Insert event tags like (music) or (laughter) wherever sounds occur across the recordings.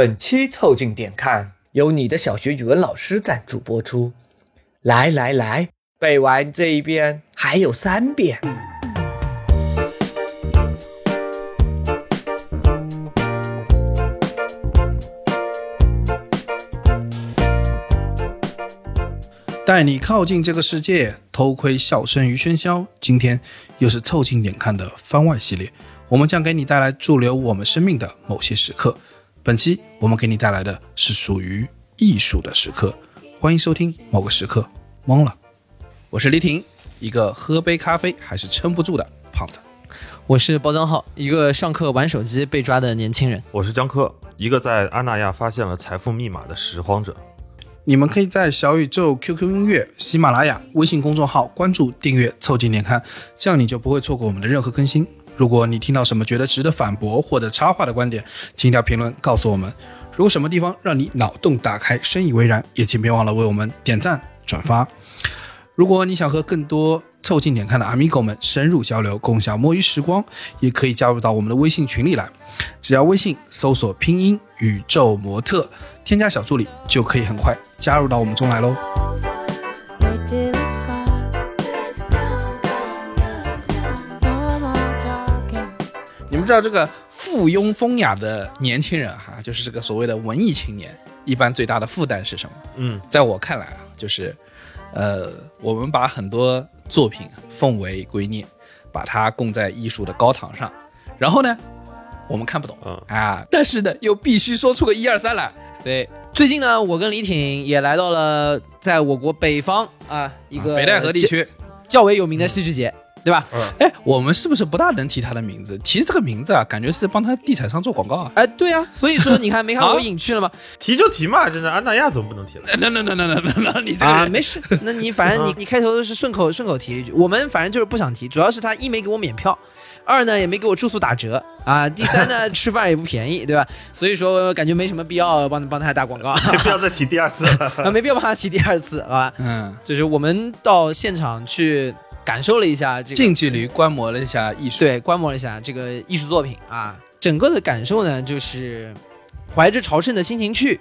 本期凑近点看，由你的小学语文老师赞助播出。来来来，背完这一遍还有三遍。带你靠近这个世界，偷窥笑声与喧嚣。今天又是凑近点看的番外系列，我们将给你带来驻留我们生命的某些时刻。本期我们给你带来的是属于艺术的时刻，欢迎收听某个时刻懵了。我是李婷，一个喝杯咖啡还是撑不住的胖子。我是包装号，一个上课玩手机被抓的年轻人。我是江科，一个在阿那亚发现了财富密码的拾荒者。你们可以在小宇宙、QQ 音乐、喜马拉雅、微信公众号关注、订阅、凑近点看，这样你就不会错过我们的任何更新。如果你听到什么觉得值得反驳或者插话的观点，请条评论告诉我们。如果什么地方让你脑洞大开、深以为然，也请别忘了为我们点赞、转发。如果你想和更多凑近点看的阿米狗们深入交流，共享摸鱼时光，也可以加入到我们的微信群里来。只要微信搜索拼音宇宙模特，添加小助理，就可以很快加入到我们中来喽。知道这个附庸风雅的年轻人哈，就是这个所谓的文艺青年，一般最大的负担是什么？嗯，在我看来啊，就是，呃，我们把很多作品奉为圭臬，把它供在艺术的高堂上，然后呢，我们看不懂，嗯。啊，但是呢，又必须说出个一二三来。对，最近呢，我跟李挺也来到了在我国北方啊一个北戴河地区，较为有名的戏剧节，对吧？哎，我们是不是不大能提他的名字？提这个名字啊，感觉是帮他地产商做广告啊。哎，对啊，所以说你看没看啊我隐去了吗？(laughs) 提就提嘛，真的安那亚怎么不能提了？那那那那那那那，你这个啊，没事，那你反正你你开头是顺口顺口提了一句，我们反正就是不想提，主要是他一没给我免票，二呢也没给我住宿打折啊，第三呢吃饭也不便宜，对吧？所以说感觉没什么必要帮帮他打广告没必要再提第二次了。啊，没必要帮他提第二次，好吧？嗯，就是我们到现场去感受了一下这个近距离观摩了一下艺术。对，观摩了一下这个艺术作品啊，整个的感受呢，就是怀着朝圣的心情去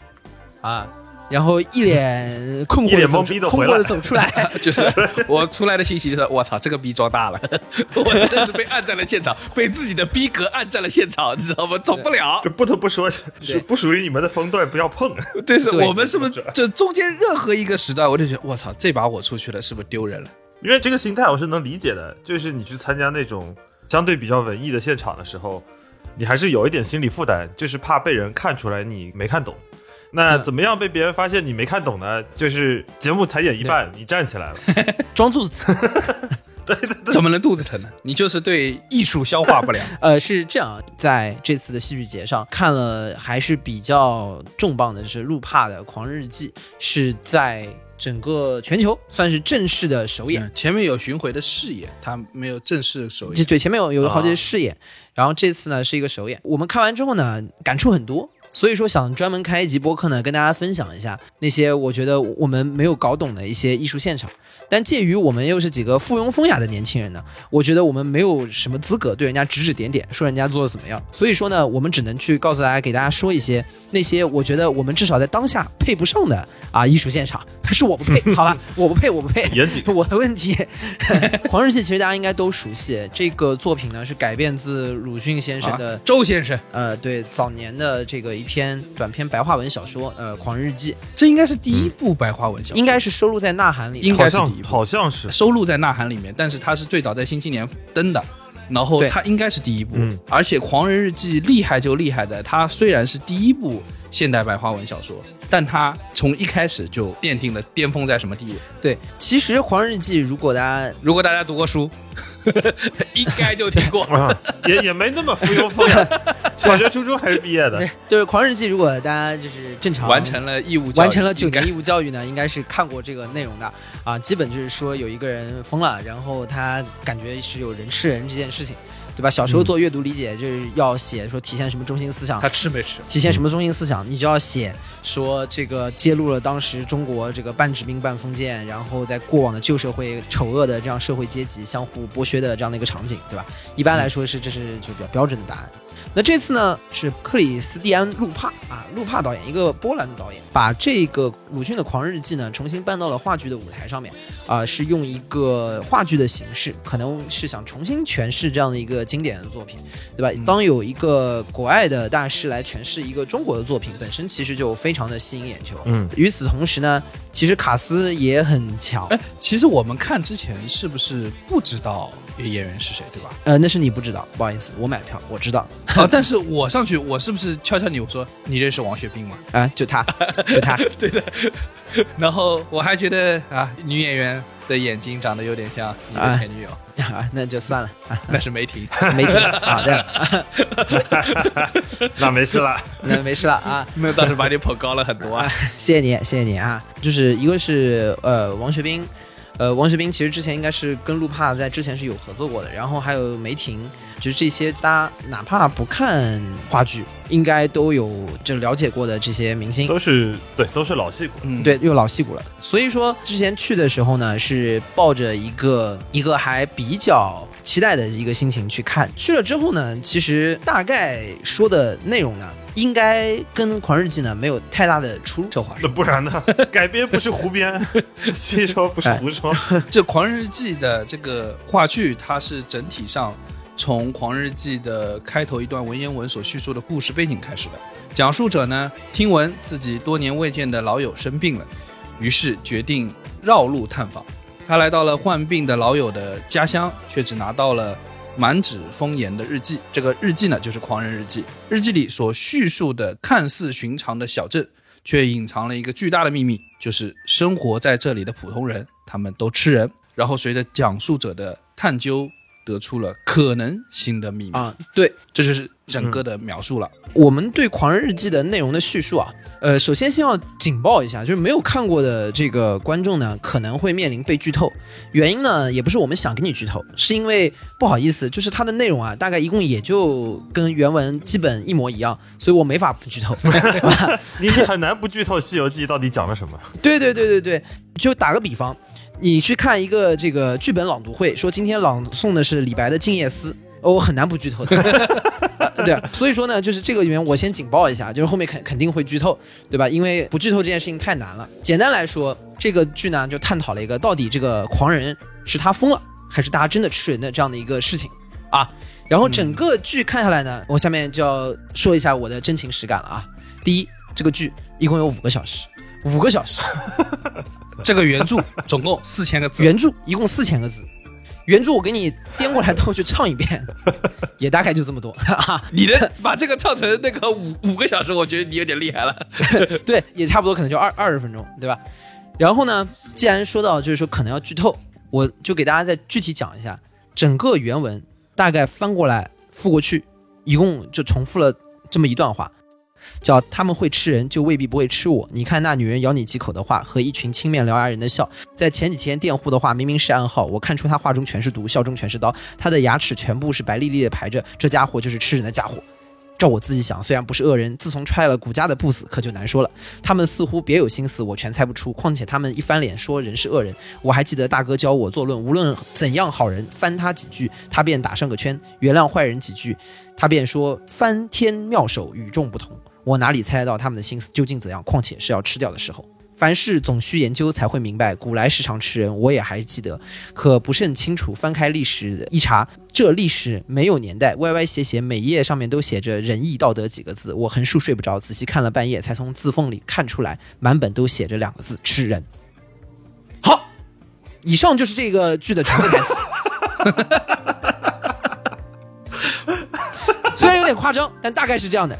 啊，然后一脸困惑一脸懵逼的回来困惑的走出来。(laughs) 就是我出来的信息就是，我操，这个逼装大了，(laughs) 我真的是被按在了现场，(laughs) 被自己的逼格按在了现场，你知道吗？走不了。就不得不说，是不属于你们的风段，不要碰。对，是我们是不是就中间任何一个时段，我就觉得我操，这把我出去了，是不是丢人了？因为这个心态我是能理解的，就是你去参加那种相对比较文艺的现场的时候，你还是有一点心理负担，就是怕被人看出来你没看懂。那嗯怎么样被别人发现你没看懂呢？就是节目才演一半，你站起来了，(laughs) 装肚子疼。(laughs) 怎么能肚子疼呢？你就是对艺术消化不良。(laughs) 呃，是这样，在这次的戏剧节上看了还是比较重磅的，就是路帕的《狂日记》，是在整个全球算是正式的首演。嗯前面有巡回的试演，他没有正式首演。对前面有有好几啊个试演，然后这次呢是一个首演。我们看完之后呢，感触很多，所以说想专门开一集播客呢，跟大家分享一下那些我觉得我们没有搞懂的一些艺术现场。但介于我们又是几个附庸风雅的年轻人呢，我觉得我们没有什么资格对人家指指点点，说人家做的怎么样。所以说呢，我们只能去告诉大家，给大家说一些那些我觉得我们至少在当下配不上的啊艺术现场，是我不配，(laughs) 好吧，我不配，我不配。严谨。(laughs) 我的问题，《狂日记》其实大家应该都熟悉，这个作品呢是改编自鲁迅先生的、啊周先生，呃对早年的这个一篇短篇白话文小说，呃《狂日记。这应该是第一部白话文小》，说，应该是收录在《呐喊》里的，应该是第一部好像是，收录在《呐喊》里面，但是它是最早在《新青年》登的，然后对。它应该是第一部。嗯。而且《狂人日记》厉害就厉害在，它虽然是第一部现代白话文小说，但它从一开始就奠定了巅峰在什么地位。对，其实《狂日记》如果大家如果大家读过书，(laughs) 应该就听过。(laughs) 啊，也也没那么附庸风雅。(laughs) 小学、初中还是毕业的对，就是《狂日记》，如果大家就是正常完成了义务教育，完成了九年义务教育呢，应该是看过这个内容的啊。基本就是说有一个人疯了，然后他感觉是有人吃人这件事情，对吧？小时候做阅读理解就是要写说体现什么中心思想他，吃没吃？体现什么中心思想，你就要写说这个揭露了当时中国这个半殖民半封建，然后在过往的旧社会丑恶的这样社会阶级相互剥削的这样的一个场景，对吧？一般来说是这是就比较标准的答案。那这次呢是克里斯蒂安·路帕啊，路帕导演，一个波兰的导演，把这个鲁迅的《狂日记》呢重新搬到了话剧的舞台上面啊，是用一个话剧的形式，可能是想重新诠释这样的一个经典的作品，对吧？当有一个国外的大师来诠释一个中国的作品，本身其实就非常的吸引眼球。嗯，与此同时呢，其实卡斯也很强。哎，其实我们看之前是不是不知道演员是谁，对吧？呃，那是你不知道，不好意思，我买票，我知道。啊，但是我上去，我是不是敲敲你？我说你认识王学兵吗？啊，就他，就他，(laughs) 对的。然后我还觉得啊，女演员的眼睛长得有点像你的前女友，啊，那就算了，啊、那是梅婷，(laughs) 梅婷，好的，(laughs) 那没事了，那没事了啊，那倒是把你捧高了很多啊，谢谢你，谢谢你啊，就是一个是呃王学兵。呃，王学兵其实之前应该是跟陆帕在之前是有合作过的，然后还有梅婷，就是这些大家哪怕不看话剧，应该都有就了解过的这些明星，都是对，都是老戏骨，嗯，对，又老戏骨了。所以说之前去的时候呢，是抱着一个一个还比较期待的一个心情去看。去了之后呢，其实大概说的内容呢。应该跟《狂日记》呢没有太大的出入，这话那不然呢？(laughs) 改编不是胡编，(laughs) 戏说不是胡说。(laughs) 这《狂日记》的这个话剧，它是整体上从《狂日记》的开头一段文言文所叙述的故事背景开始的。讲述者呢，听闻自己多年未见的老友生病了，于是决定绕路探访。他来到了患病的老友的家乡，却只拿到了。满纸风言的日记，这个日记呢，就是《狂人日记》。日记里所叙述的看似寻常的小镇，却隐藏了一个巨大的秘密，就是生活在这里的普通人，他们都吃人。然后随着讲述者的探究。得出了可能性的秘密啊！对，这就是整个的描述了。我们对《狂人日记》的内容的叙述啊，呃，首先先要警报一下，就是没有看过的这个观众呢，可能会面临被剧透。原因呢，也不是我们想给你剧透，是因为不好意思，就是它的内容啊，大概一共也就跟原文基本一模一样，所以我没法不剧透。(laughs) 你很难不剧透《西游记》到底讲了什么？(laughs) 对对对对对，就打个比方。你去看一个这个剧本朗读会，说今天朗诵的是李白的《静夜思》，我很难不剧透的。(laughs) 对，所以说呢，就是这个里面我先警报一下，就是后面肯肯定会剧透，对吧？因为不剧透这件事情太难了。简单来说，这个剧呢就探讨了一个到底这个狂人是他疯了，还是大家真的吃人的这样的一个事情啊。然后整个剧看下来呢，我下面就要说一下我的真情实感了啊。第一，这个剧一共有五个小时，五个小时。这个原著总共四千个字，原著一共四千个字，原著我给你颠过来倒去唱一遍，也大概就这么多。(laughs) 你能把这个唱成那个五五个小时，我觉得你有点厉害了。(laughs) 对，也差不多，可能就二二十分钟，对吧？然后呢，既然说到就是说可能要剧透，我就给大家再具体讲一下整个原文，大概翻过来覆过去，一共就重复了这么一段话。叫他们会吃人，就未必不会吃我。你看那女人咬你几口的话，和一群青面獠牙人的笑，在前几天电户的话明明是暗号，我看出他话中全是毒，笑中全是刀。他的牙齿全部是白丽丽的排着，这家伙就是吃人的家伙。照我自己想，虽然不是恶人，自从踹了谷家的不死可就难说了。他们似乎别有心思，我全猜不出。况且他们一翻脸说人是恶人，我还记得大哥教我作论，无论怎样好人，翻他几句，他便打上个圈；原谅坏人几句，他便说翻天妙手，与众不同。我哪里猜得到他们的心思究竟怎样？况且是要吃掉的时候，凡事总需研究才会明白。古来时常吃人，我也还记得，可不甚清楚。翻开历史一查，这历史没有年代，歪歪斜斜，每页上面都写着仁义道德几个字。我横竖睡不着，仔细看了半夜，才从字缝里看出来，满本都写着两个字：吃人。好，以上就是这个剧的全部台词。(laughs) 虽然有点夸张，但大概是这样的。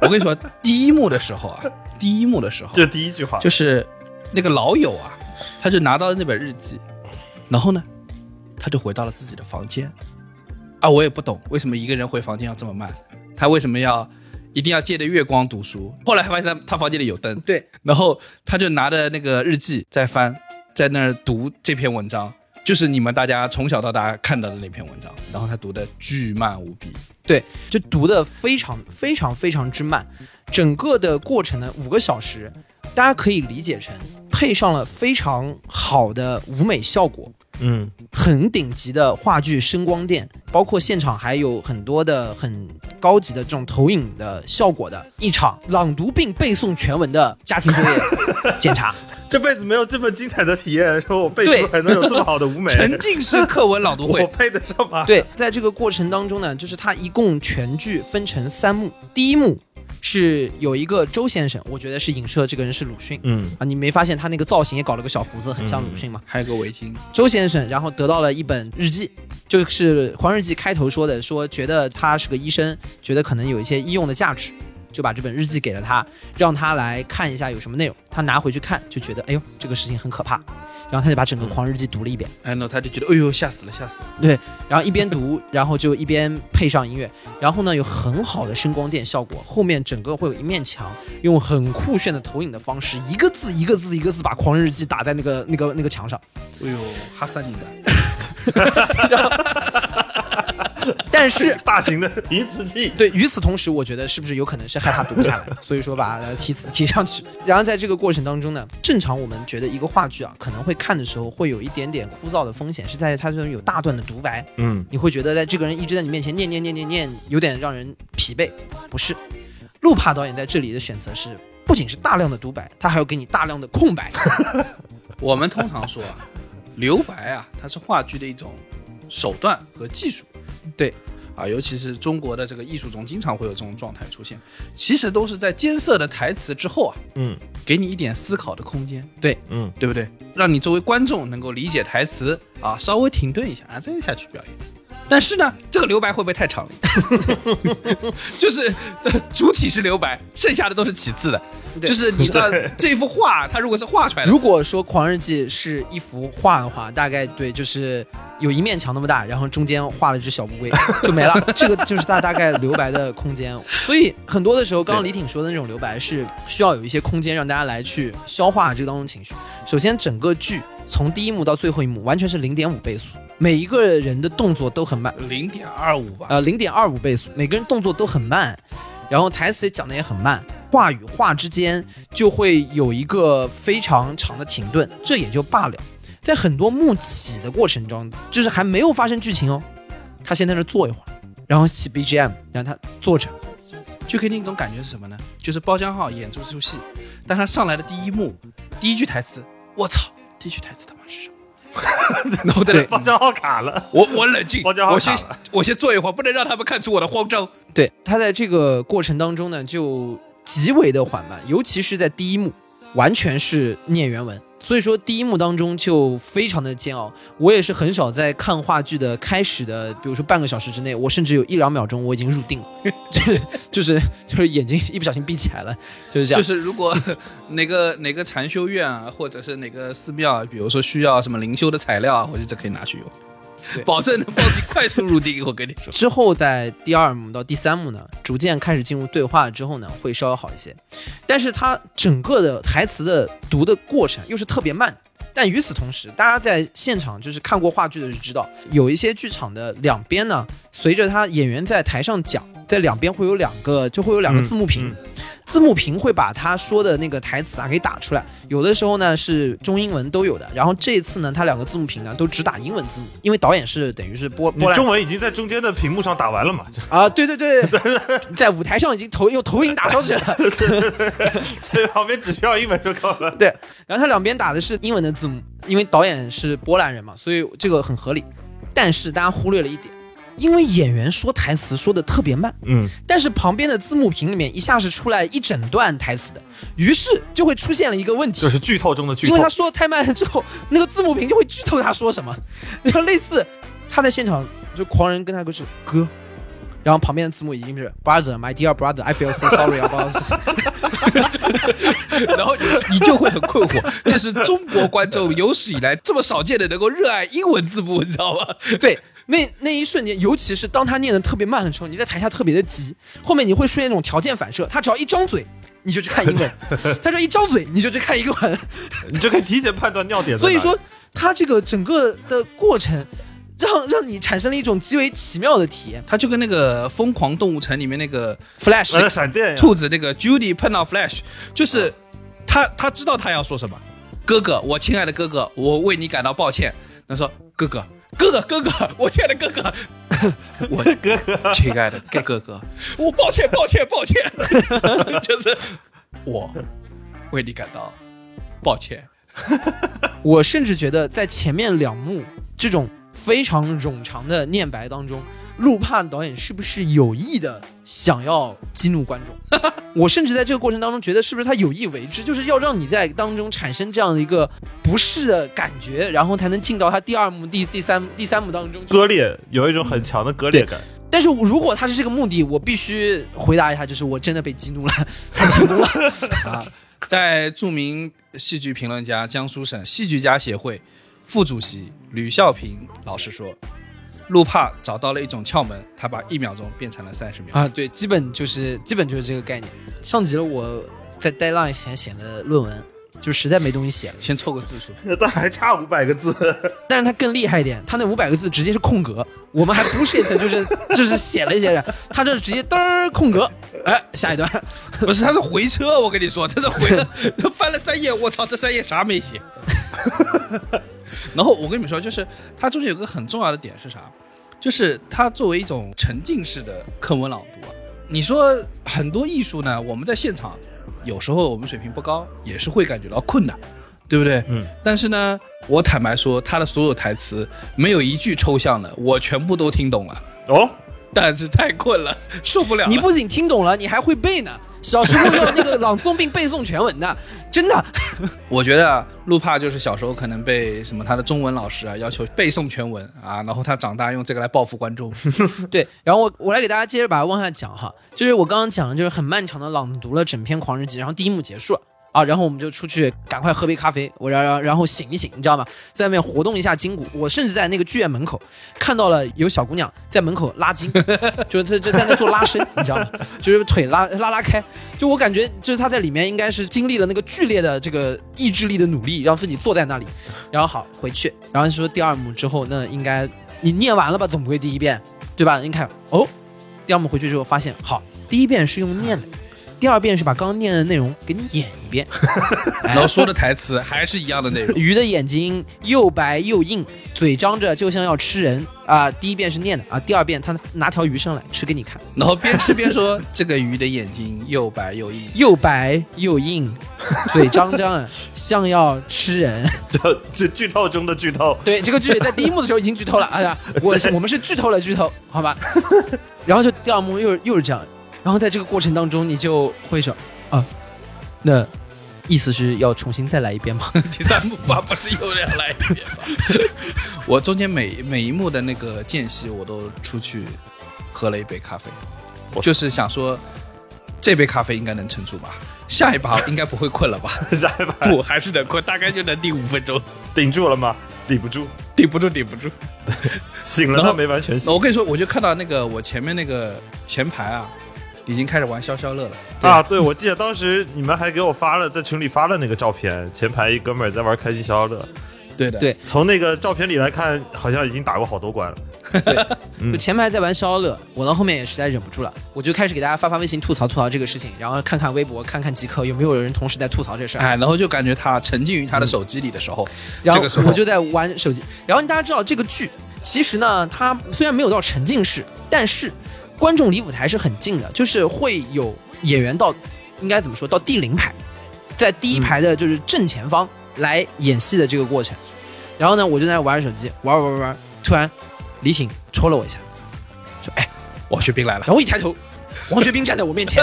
我跟你说，(laughs) 第一幕的时候啊，第一幕的时候，这第一句话就是那个老友啊，他就拿到了那本日记，然后呢，他就回到了自己的房间。啊，我也不懂为什么一个人回房间要这么慢，他为什么要一定要借着月光读书？后来发现他他房间里有灯，对，然后他就拿着那个日记在翻，在那儿读这篇文章。就是你们大家从小到大看到的那篇文章，然后他读的巨慢无比，对，就读的非常非常非常之慢，整个的过程呢五个小时，大家可以理解成配上了非常好的舞美效果，嗯很顶级的话剧声光电，包括现场还有很多的很高级的这种投影的效果的一场朗读并背诵全文的家庭作业 (laughs) 检查，这辈子没有这么精彩的体验，说我背对书还能有这么好的舞美，沉浸式课文朗读会我，配得上吗？对，在这个过程当中呢，就是它一共全剧分成三幕，第一幕是有一个周先生，我觉得是影射这个人是鲁迅。嗯啊，你没发现他那个造型也搞了个小胡子，很像鲁迅吗？还有个围巾，周先生，然后得到了一本日记，就是《黄日记》开头说的，说觉得他是个医生，觉得可能有一些医用的价值，就把这本日记给了他，让他来看一下有什么内容。他拿回去看，就觉得哎呦这个事情很可怕，然后他就把整个《狂日记》读了一遍，哎，那他就觉得，哎呦，吓死了，吓死了。对然后一边读，然后就一边配上音乐，然后呢有很好的声光电效果，后面整个会有一面墙，用很酷炫的投影的方式，一个字一个字一个字把《狂日记》打在那个那个那个墙上。哎呦，哈萨尼的，(laughs) (laughs) (laughs) (laughs) 但是 (laughs) 大型的提词器，对，与此同时，我觉得是不是有可能是害怕读不下来，(laughs) 所以说把它提词提上去。然后在这个过程当中呢，正常我们觉得一个话剧啊，可能会看的时候会有一点点枯燥的风险，是在于它这种有大段的独白，嗯你会觉得在这个人一直在你面前念念念念念，有点让人疲惫。不是，路帕导演在这里的选择是，不仅是大量的独白，他还要给你大量的空白。我们通常说啊，留白啊，它是话剧的一种手段和技术。对。啊，尤其是中国的这个艺术中，经常会有这种状态出现。其实都是在艰涩的台词之后啊，嗯给你一点思考的空间，对嗯，对不对？让你作为观众能够理解台词啊，稍微停顿一下啊，再下去表演。但是呢，这个留白会不会太长了？(laughs) 就是呃主体是留白，剩下的都是其次的。就是你知道这幅画，它如果是画出来的，如果说《狂日记》是一幅画的话，大概对，就是有一面墙那么大，然后中间画了一只小乌龟，(laughs) 就没了。这个就是它大概留白的空间。所以很多的时候，刚刚李挺说的那种留白是需要有一些空间让大家来去消化这个当中情绪。首先，整个剧从第一幕到最后一幕完全是零点五倍速，每一个人的动作都很慢，零点二五吧，呃，零点二五倍速，每个人动作都很慢，然后台词也讲的也很慢，话与话之间就会有一个非常长的停顿，这也就罢了。在很多幕起的过程中，就是还没有发生剧情哦，他先在那坐一会儿，然后起 BGM，让他坐着，就给你一种感觉是什么呢？就是包浆浩演这出戏，但他上来的第一幕，第一句台词，我操，第一句台词他妈是什么？(laughs) 然后对包账号卡了，我我冷静，包浆浩我先卡了，我先坐一会儿，不能让他们看出我的慌张。对他在这个过程当中呢，就极为的缓慢，尤其是在第一幕，完全是念原文。所以说第一幕当中就非常的煎熬。我也是很少在看话剧的开始的，比如说半个小时之内，我甚至有一两秒钟我已经入定了，(laughs) 就是就是就是眼睛一不小心闭起来了，就是这样。就是如果哪个哪个禅修院啊，或者是哪个寺庙啊，比如说需要什么灵修的材料啊，我觉得这可以拿去用，保证能帮你快速入定。我跟你说，之后在第二幕到第三幕呢，逐渐开始进入对话之后呢，会稍微好一些。但是它整个的台词的读的过程又是特别慢。但与此同时，大家在现场就是看过话剧的就知道，有一些剧场的两边呢，随着他演员在台上讲，在两边会有两个，就会有两个嗯字幕屏，嗯字幕屏会把他说的那个台词啊给打出来。有的时候呢是中英文都有的，然后这一次呢，他两个字幕屏呢都只打英文字幕，因为导演是等于是波波兰中文已经在中间的屏幕上打完了嘛？啊，对对对，在舞台上已经投用投影打上去了，所以旁边只需要英文就够了。对然后他两边打的是英文的字幕，因为导演是波兰人嘛，所以这个很合理。但是大家忽略了一点，因为演员说台词说的特别慢，嗯，但是旁边的字幕屏里面一下是出来一整段台词的，于是就会出现了一个问题就，是剧透中的剧透因为他。说的太慢了之后，那个字幕屏就会剧透他说什么，(laughs) 然后类似他在现场就狂人跟他说是哥，然后旁边的字幕已经是 brother my dear brother I feel so sorry about this 然后你你就会很困惑，这是中国观众有史以来这么少见的能够热爱英文字幕，你知道吗？对，那那一瞬间，尤其是当他念的特别慢的时候，你在台下特别的急，后面你会出现一种条件反射，他只要一张嘴。你就去看英文，(laughs) 他只要一张嘴，你就去看英文。你就可以提前判断尿点。所以说，他这个整个的过程，让让你产生了一种极为奇妙的体验。他就跟那个《疯狂动物城》里面那个 Flash，呃，闪电，兔子那个 Judy 碰到 Flash，就是他他知道他要说什么，哥哥，我亲爱的哥哥，我为你感到抱歉。他说：“哥哥，哥哥，哥哥，我亲爱的哥哥，(laughs) 我哥哥，亲爱的哥哥，我抱歉，抱歉，抱歉，(laughs) 就是我为你感到抱歉。(laughs) 我甚至觉得在前面两幕这种非常冗长的念白当中，陆帕导演是不是有意的想要激怒观众？(laughs) 我甚至在这个过程当中觉得，是不是他有意为之，就是要让你在当中产生这样的一个不适的感觉，然后才能进到他第二幕、第第三第三幕当中。割裂有一种很强的割裂感。但是如果他是这个目的，我必须回答一下，就是我真的被激怒了，他成功了。(laughs) 啊，在著名戏剧评论家、江苏省戏剧家协会副主席吕孝平老师说，陆帕找到了一种窍门，他把一秒钟变成了三十秒。啊，对，基本就是基本就是这个概念，像极了我在 deadline 前写的论文，就实在没东西写了。先凑个字数，(laughs) 但还差五百个字，(laughs) 但是他更厉害一点，他那五百个字直接是空格，我们还不是就是 (laughs) 就是写了一些人，他这直接嘚儿空格，哎，下一段，不是，他是回车，我跟你说，他是回了，他翻了三页，我操，这三页啥没写。然后我跟你们说，就是它中间有个很重要的点是啥？就是它作为一种沉浸式的课文朗读啊。你说很多艺术呢，我们在现场有时候我们水平不高，也是会感觉到困难，对不对？嗯。但是呢，我坦白说，他的所有台词没有一句抽象的，我全部都听懂了。哦，但是太困了，受不了了。你不仅听懂了，你还会背呢。小时候要那个朗诵并背诵全文的，真的。(laughs) 我觉得路，帕就是小时候可能被什么他的中文老师啊要求背诵全文啊，然后他长大用这个来报复观众。(laughs) (laughs) 对，然后我我来给大家接着把它往下讲哈，就是我刚刚讲的就是很漫长的朗读了整篇《狂人集》，然后第一幕结束了。啊，然后我们就出去赶快喝杯咖啡，我然然然后醒一醒，你知道吗？在外面活动一下筋骨。我甚至在那个剧院门口看到了有小姑娘在门口拉筋，(laughs) 就是在就在那做拉伸，你知道吗？(laughs) 就是腿拉拉拉开，就我感觉就是她在里面应该是经历了那个剧烈的这个意志力的努力，让自己坐在那里。然后好回去，然后说第二幕之后，那应该你念完了吧？总不会第一遍对吧？你看哦，第二幕回去之后发现，好，第一遍是用念的。第二遍是把刚刚念的内容给你演一遍，(laughs) 然后说的台词还是一样的内容。(laughs) 鱼的眼睛又白又硬，嘴张着就像要吃人啊！第一遍是念的啊，第二遍他拿条鱼上来吃给你看，然后边吃边说：“这个鱼的眼睛又白又硬，(laughs) 又白又硬，嘴张张像要吃人。”这剧透中的剧透。对，这个剧在第一幕的时候已经剧透了。哎呀，我我们是剧透了剧透，好吧？然后就第二幕又又是这样。然后在这个过程当中，你就会说，啊，那意思是要重新再来一遍吗？(laughs) 第三幕吧，不是又要来一遍吗？(laughs) 我中间每每一幕的那个间隙，我都出去喝了一杯咖啡，就是想说，这杯咖啡应该能撑住吧？下一把应该不会困了吧？(laughs) 下一把不还是能困，大概就能顶五分钟，顶住了吗？顶不住，顶不住，顶不住。醒了，没完全醒。我跟你说，我就看到那个我前面那个前排啊。已经开始玩消消乐了啊！对，我记得当时你们还给我发了在群里发了那个照片，前排一哥们儿在玩开心消消乐。对的，对，从那个照片里来看，好像已经打过好多关了。对，就 (laughs) 前排在玩消消乐，我到后面也实在忍不住了，我就开始给大家发发微信吐槽吐槽这个事情，然后看看微博，看看极客有没有人同时在吐槽这事儿。哎，然后就感觉他沉浸于他的手机里的时候，然后我就在玩手机。然后大家知道这个剧，其实呢，它虽然没有到沉浸式，但是。观众离舞台是很近的，就是会有演员到，应该怎么说到第零排，在第一排的就是正前方来演戏的这个过程。然后呢，我就在玩手机，玩玩玩玩，突然李挺戳了我一下，说：“哎，王学兵来了。”然后我一抬头，王学兵站在我面前，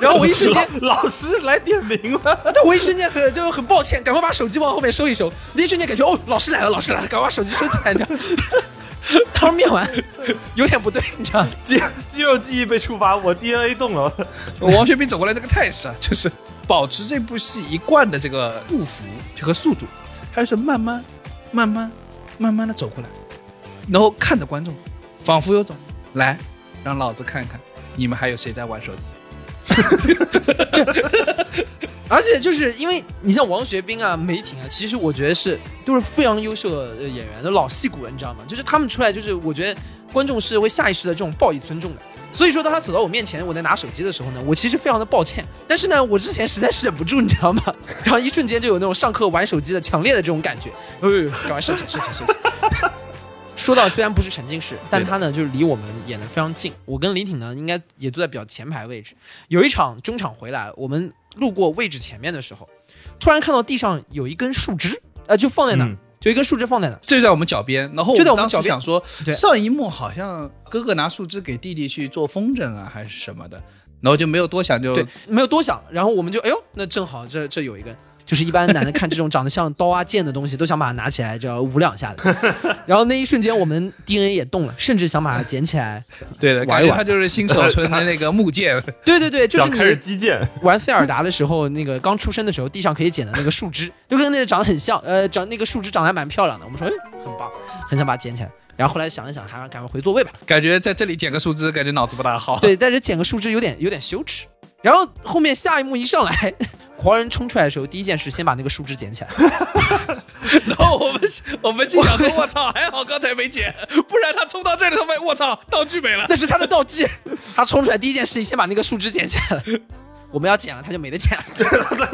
然后我一瞬间，(laughs) 老师来点名了。对，我一瞬间很就很抱歉，赶快把手机往后面收一收。那一瞬间感觉哦，老师来了，老师来了，赶快把手机收起来。(laughs) 汤面完，有点不对，你知道肌肌肉记忆被触发，我 DNA 动了。(laughs) 王学兵走过来那个态势啊，就是保持这部戏一贯的这个步幅和速度，他是慢慢、慢慢、慢慢的走过来，然后看着观众，仿佛有种来让老子看看你们还有谁在玩手机。(laughs) 而且就是因为你像王学兵啊、梅婷啊，其实我觉得是都是非常优秀的演员，都老戏骨了，你知道吗？就是他们出来，就是我觉得观众是会下意识的这种报以尊重的。所以说，当他走到我面前，我在拿手机的时候呢，我其实非常的抱歉。但是呢，我之前实在是忍不住，你知道吗？(laughs) 然后一瞬间就有那种上课玩手机的强烈的这种感觉，哎，赶快收起，收起，收起。说到虽然不是沉浸式，但他呢就是离我们演的非常近。我跟李挺呢应该也坐在比较前排位置。有一场中场回来，我们路过位置前面的时候，突然看到地上有一根树枝，呃，就放在那儿，嗯就一根树枝放在那儿。就在我们脚边，然后就在我们脚边想说，上一幕好像哥哥拿树枝给弟弟去做风筝啊，还是什么的，然后就没有多想就对，没有多想，然后我们就哎呦，那正好这这有一根，就是一般男的看这种长得像刀啊剑的东西，都想把它拿起来，就要捂两下的。(laughs) 然后那一瞬间，我们 DNA 也动了，甚至想把它捡起来。对的，玩一玩感觉他就是新手村的那个木剑，对对对，就是想开始你击剑，玩塞尔达的时候，那个刚出生的时候，地上可以捡的那个树枝，就跟那个长得很像，呃，长那个树枝长得还蛮漂亮的。我们说，哎，很棒，很想把它捡起来。然后后来想一想，还是赶快回座位吧。感觉在这里捡个树枝，感觉脑子不大好。对，但是捡个树枝有点有点羞耻。然后后面下一幕一上来，狂人冲出来的时候，第一件事先把那个树枝捡起来。(laughs) 然后我们我们心想说，我操，还好刚才没捡，不然他冲到这里，他发现我操，道具没了。那是他的道具。他冲出来第一件事情，先把那个树枝捡起来了。(laughs) 我们要捡了，他就没得捡了。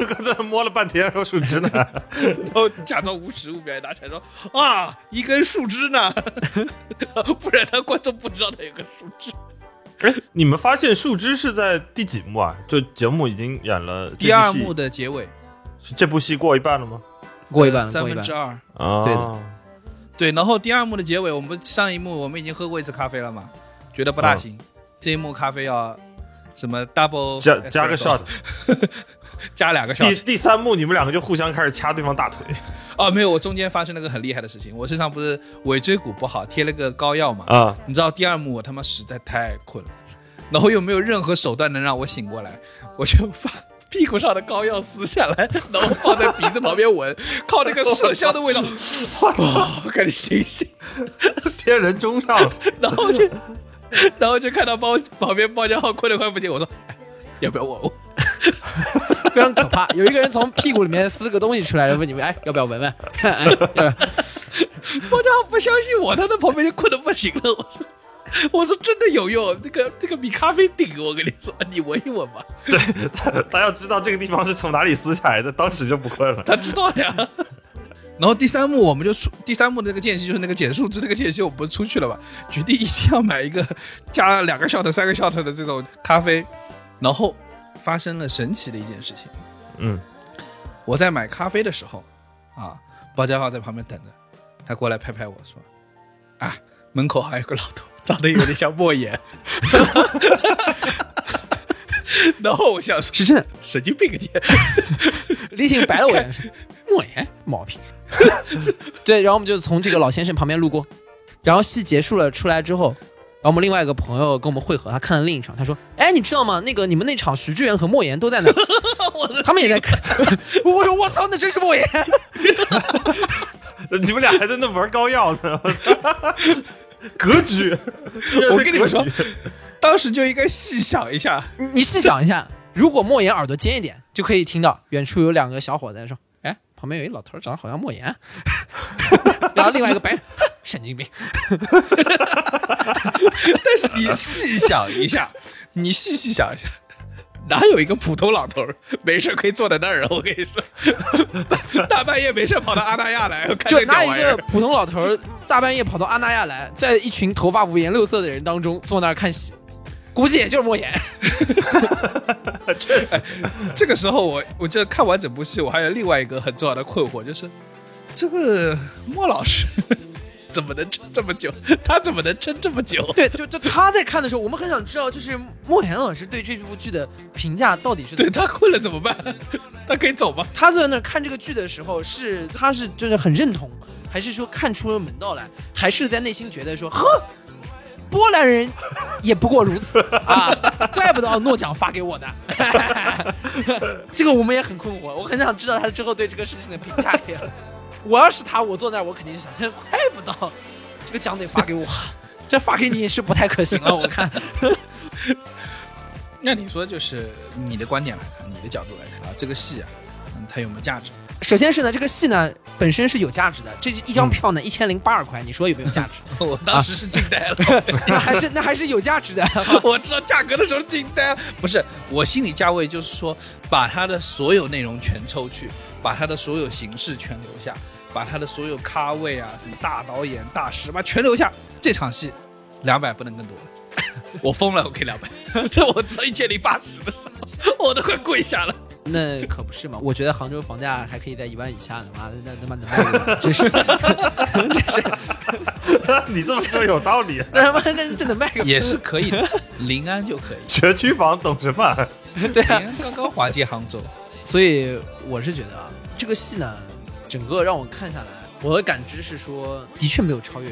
刚才摸了半天，说树枝呢？然后假装无实物表演，拿起来说啊，一根树枝呢，(laughs) 不然他观众不知道他有个树枝。哎，你们发现树枝是在第几幕啊？就节目已经演了第二幕的结尾，是这部戏过一半了吗？过一半，三分之。二。啊，对的对，然后第二幕的结尾，我们上一幕我们已经喝过一次咖啡了嘛，觉得不大行。这一幕咖啡要什么 double 加加个 shot。(laughs) 加两个第 shot。第三幕你们两个就互相开始掐对方大腿 (laughs) 哦，没有，我中间发生了个很厉害的事情，我身上不是尾椎骨不好，贴了个膏药嘛。啊！你知道第二幕我他妈实在太困了，然后又没有任何手段能让我醒过来，我就把屁股上的膏药撕下来，(laughs) 然后放在鼻子旁边闻，(laughs) 靠那个麝香的味道，我操，赶紧醒醒，天人中上，然后就然后就看到包旁边包家浩困得快不行，我说，哎，要不要我？非常可怕。(laughs) 有一个人从屁股里面撕个东西出来，问你们，哎，要不要闻闻？(laughs) 哎要不相信我，他在旁边就困得不行了，我说。我说真的有用，这个这个比咖啡顶，我跟你说，你闻一闻吧。对他他要知道这个地方是从哪里撕下来的，当时就不困了。他知道呀。然后第三幕我们就出，第三幕的那个间隙就是那个减树枝那个间隙，我们不是出去了嘛，决定一定要买一个加两个 shot、三个 shot 的这种咖啡。然后发生了神奇的一件事情，嗯，我在买咖啡的时候，啊，包家浩在旁边等着，他过来拍拍我说：“啊，门口还有个老头，长得有点像莫言。(laughs) ” (laughs) 然后我想说，是真的。神经病啊你！(laughs) 李挺白了我一眼，说莫言毛病。对，然后我们就从这个老先生旁边路过，然后戏结束了出来之后，然后我们另外一个朋友跟我们会合，他看了另一场，他说：“哎，你知道吗？那个你们那场徐志远和莫言都在那，(laughs) 他们也在看。(laughs) ”我说：“我操，那真是莫言！(laughs) 你们俩还在那玩膏药呢！格局，我跟你们说当时就应该细想一下，你你细想一下，如果莫言耳朵尖一点，就可以听到远处有两个小伙子在说：‘哎，旁边有一老头，长得好像莫言。(laughs) ’然后另外一个白人，神经病。(laughs) 但是你细想一下，你细细想一下，哪有一个普通老头儿没事可以坐在那儿啊？我跟你说，(laughs) 大半夜没事跑到阿那亚来就拿一个普通老头儿，大半夜跑到阿那亚来，在一群头发五颜六色的人当中坐那儿看戏，估计也就是莫言。(laughs) 这个时候我我这看完整部戏，我还有另外一个很重要的困惑，就是这个莫老师 (laughs) 怎么能撑这么久？他怎么能撑这么久？(laughs) 对，就就他在看的时候，我们很想知道，就是莫言老师对这部剧的评价到底是怎么。对他困了怎么办？他可以走吗？他坐在那儿看这个剧的时候，是他是就是很认同，还是说看出了门道来，还是在内心觉得说，呵，波兰人也不过如此啊，怪不得诺奖发给我的。(laughs) 这个我们也很困惑，我很想知道他之后对这个事情的评价呀。我要是他，我坐那儿，我肯定想，(laughs) 怪不得这个奖得发给我，这发给你是不太可行了，我看。(laughs) 那你说就是你的观点来看，你的角度来看啊，这个戏啊，嗯，它有没有价值？首先是呢，这个戏呢本身是有价值的，这一张票呢一千零八十块，你说有没有价值？(laughs) 我当时是惊呆了，(laughs) 那还是那还是有价值的。(laughs) 我知道价格的时候惊呆了。不是，我心理价位就是说，把它的所有内容全抽去，把它的所有形式全留下，把它的所有咖位啊，什么大导演、大师把全留下。这场戏两百不能更多了，我疯了，我给两百。这我知道一千零八十的时候，我都快跪下了。那可不是嘛！我觉得杭州房价还可以在一万以下呢，妈的，那他妈能卖吗，真是，真是，你这么说有道理。那他妈那这能卖个？也是可以的，临安就可以。学区房懂什么？对啊，临安刚刚滑进杭州，所以我是觉得啊，这个戏呢，整个让我看下来，我的感知是说，的确没有超越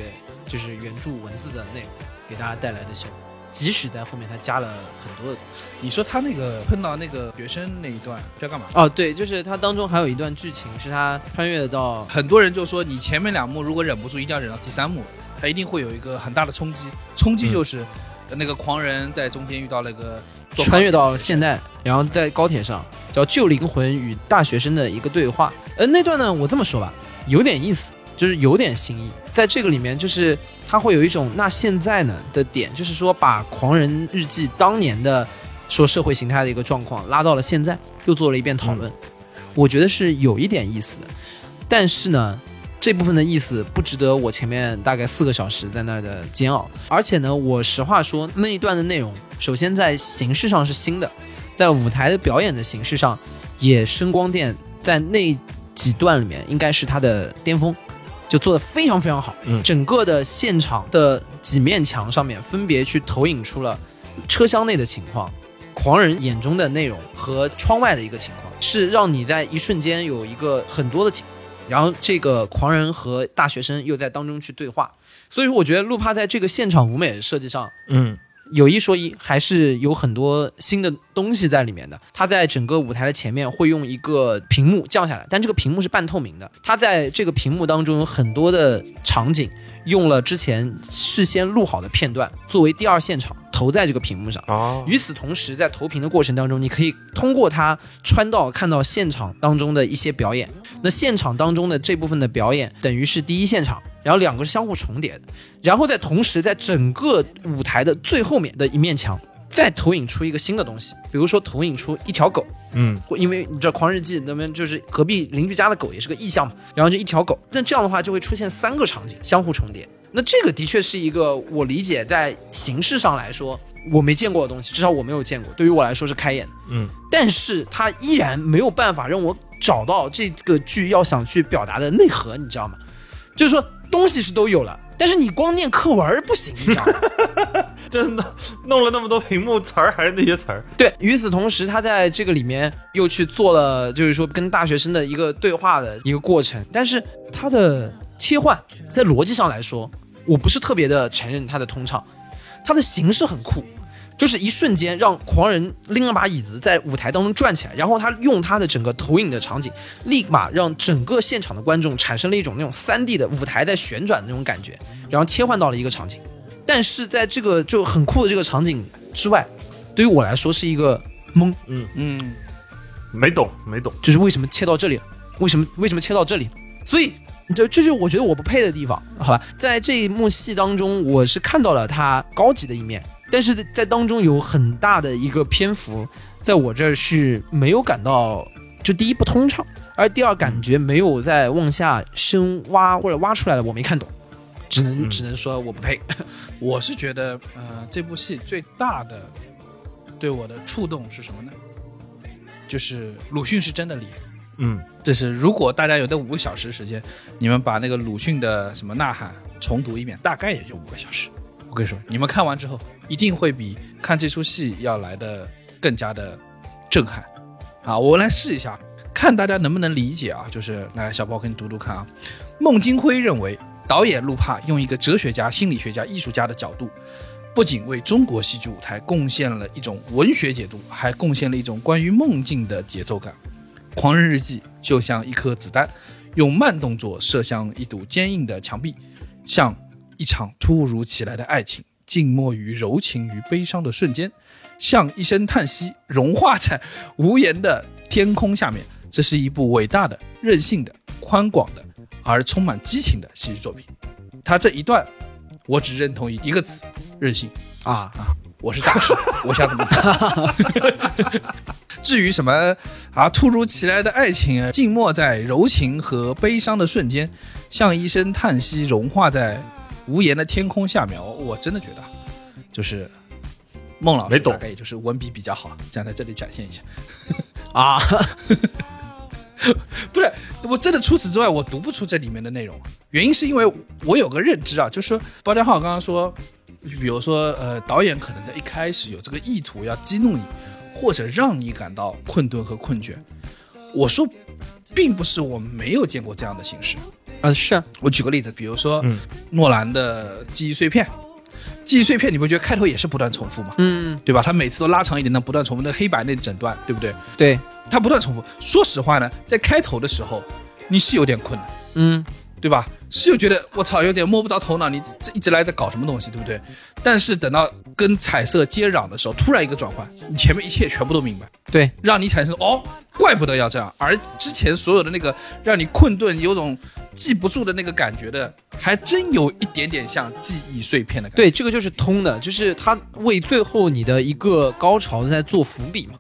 就是原著文字的内容给大家带来的效果。即使在后面他加了很多的东西，你说他那个碰到那个学生那一段要干嘛？哦，对，就是他当中还有一段剧情是他穿越到，很多人就说你前面两幕如果忍不住，一定要忍到第三幕，他一定会有一个很大的冲击。冲击就是那个狂人在中间遇到了一个穿越到现代，然后在高铁上叫旧灵魂与大学生的一个对话。呃，那段呢，我这么说吧，有点意思，就是有点新意，在这个里面就是。他会有一种那现在呢的点，就是说把《狂人日记》当年的说社会形态的一个状况拉到了现在，又做了一遍讨论。我觉得是有一点意思的，但是呢，这部分的意思不值得我前面大概四个小时在那儿的煎熬。而且呢，我实话说，那一段的内容，首先在形式上是新的，在舞台的表演的形式上，也声光电在那几段里面应该是它的巅峰。就做的非常非常好，嗯，整个的现场的几面墙上面分别去投影出了车厢内的情况、狂人眼中的内容和窗外的一个情况，是让你在一瞬间有一个很多的景，然后这个狂人和大学生又在当中去对话，所以说我觉得路帕在这个现场舞美设计上，嗯。有一说一，还是有很多新的东西在里面的。它在整个舞台的前面会用一个屏幕降下来，但这个屏幕是半透明的。它在这个屏幕当中有很多的场景，用了之前事先录好的片段作为第二现场投在这个屏幕上。哦。与此同时，在投屏的过程当中，你可以通过它穿到看到现场当中的一些表演。那现场当中的这部分的表演，等于是第一现场。然后两个是相互重叠的，然后在同时，在整个舞台的最后面的一面墙，再投影出一个新的东西，比如说投影出一条狗，嗯，因为你知道《狂日记》那边就是隔壁邻居家的狗也是个意象嘛，然后就一条狗，那这样的话就会出现三个场景相互重叠，那这个的确是一个我理解在形式上来说我没见过的东西，至少我没有见过，对于我来说是开眼，嗯，但是它依然没有办法让我找到这个剧要想去表达的内核，你知道吗？就是说。东西是都有了，但是你光念课文不行，你知道吗？(laughs) 真的弄了那么多屏幕词儿，还是那些词儿。对，与此同时，他在这个里面又去做了，就是说跟大学生的一个对话的一个过程。但是他的切换在逻辑上来说，我不是特别的承认他的通畅，他的形式很酷。就是一瞬间，让狂人拎了把椅子在舞台当中转起来，然后他用他的整个投影的场景，立马让整个现场的观众产生了一种那种三 D 的舞台在旋转的那种感觉，然后切换到了一个场景。但是在这个就很酷的这个场景之外，对于我来说是一个懵，嗯嗯，没懂没懂，就是为什么切到这里了？为什么为什么切到这里？所以这这就是我觉得我不配的地方，好吧？在这一幕戏当中，我是看到了他高级的一面。但是在当中有很大的一个篇幅，在我这儿是没有感到，就第一不通畅，而第二感觉没有在往下深挖或者挖出来的，我没看懂，只能只能说我不配。(laughs) 我是觉得，呃，这部戏最大的对我的触动是什么呢？就是鲁迅是真的厉害。嗯，就是如果大家有那五个小时时间，你们把那个鲁迅的什么《呐喊》重读一遍，大概也就五个小时。我跟你说，你们看完之后一定会比看这出戏要来的更加的震撼。好，我来试一下，看大家能不能理解啊？就是来，小包给你读读看啊。孟京辉认为，导演陆帕用一个哲学家、心理学家、艺术家的角度，不仅为中国戏剧舞台贡献了一种文学解读，还贡献了一种关于梦境的节奏感。《狂人日记》就像一颗子弹，用慢动作射向一堵坚硬的墙壁，像。一场突如其来的爱情，静默于柔情与悲伤的瞬间，像一声叹息，融化在无言的天空下面，这是一部伟大的、任性的、宽广的，而充满激情的喜剧作品。他这一段，我只认同一一个字：任性。啊啊，(laughs) 我是大师，我想怎么打。至于什么啊，突如其来的爱情啊，静默在柔情和悲伤的瞬间，像一声叹息，融化在无言的天空下面。我我真的觉得，就是孟老师大概也就是文笔比较好，想在这里展现一下。(laughs) 啊，(laughs) 不是，我真的除此之外，我读不出这里面的内容。原因是因为我有个认知啊，就是说包家浩刚刚说，比如说呃，导演可能在一开始有这个意图要激怒你，或者让你感到困顿和困倦。我说，并不是我没有见过这样的形式。嗯，是啊，我举个例子，比如说、嗯诺兰的记忆碎片，记忆碎片，你不觉得开头也是不断重复吗？嗯，对吧？他每次都拉长一点，那不断重复，那黑白那整段，对不对？对，他不断重复。说实话呢，在开头的时候，你是有点困难。嗯，对吧？是又觉得我操，有点摸不着头脑，你这一直来在搞什么东西，对不对？但是等到跟彩色接壤的时候，突然一个转换，你前面一切全部都明白，对，让你产生哦，怪不得要这样。而之前所有的那个让你困顿、有种记不住的那个感觉的，还真有一点点像记忆碎片的感觉。对，这个就是通的，就是他为最后你的一个高潮在做伏笔嘛。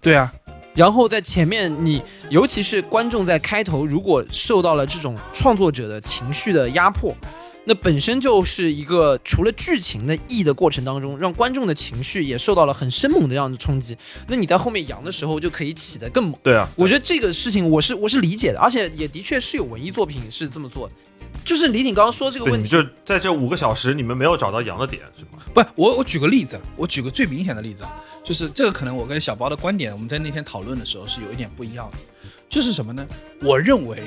对啊，然后在前面你，尤其是观众在开头，如果受到了这种创作者的情绪的压迫，那本身就是一个除了剧情的意义的过程当中，让观众的情绪也受到了很生猛的这样的冲击。那你在后面扬的时候，就可以起得更猛。对啊，我觉得这个事情我是我是理解的，而且也的确是有文艺作品是这么做的。就是李挺刚刚说这个，问题，就在这五个小时，你们没有找到羊的点是吗？不，我我举个例子，我举个最明显的例子啊，就是这个可能我跟小包的观点，我们在那天讨论的时候是有一点不一样的，就是什么呢？我认为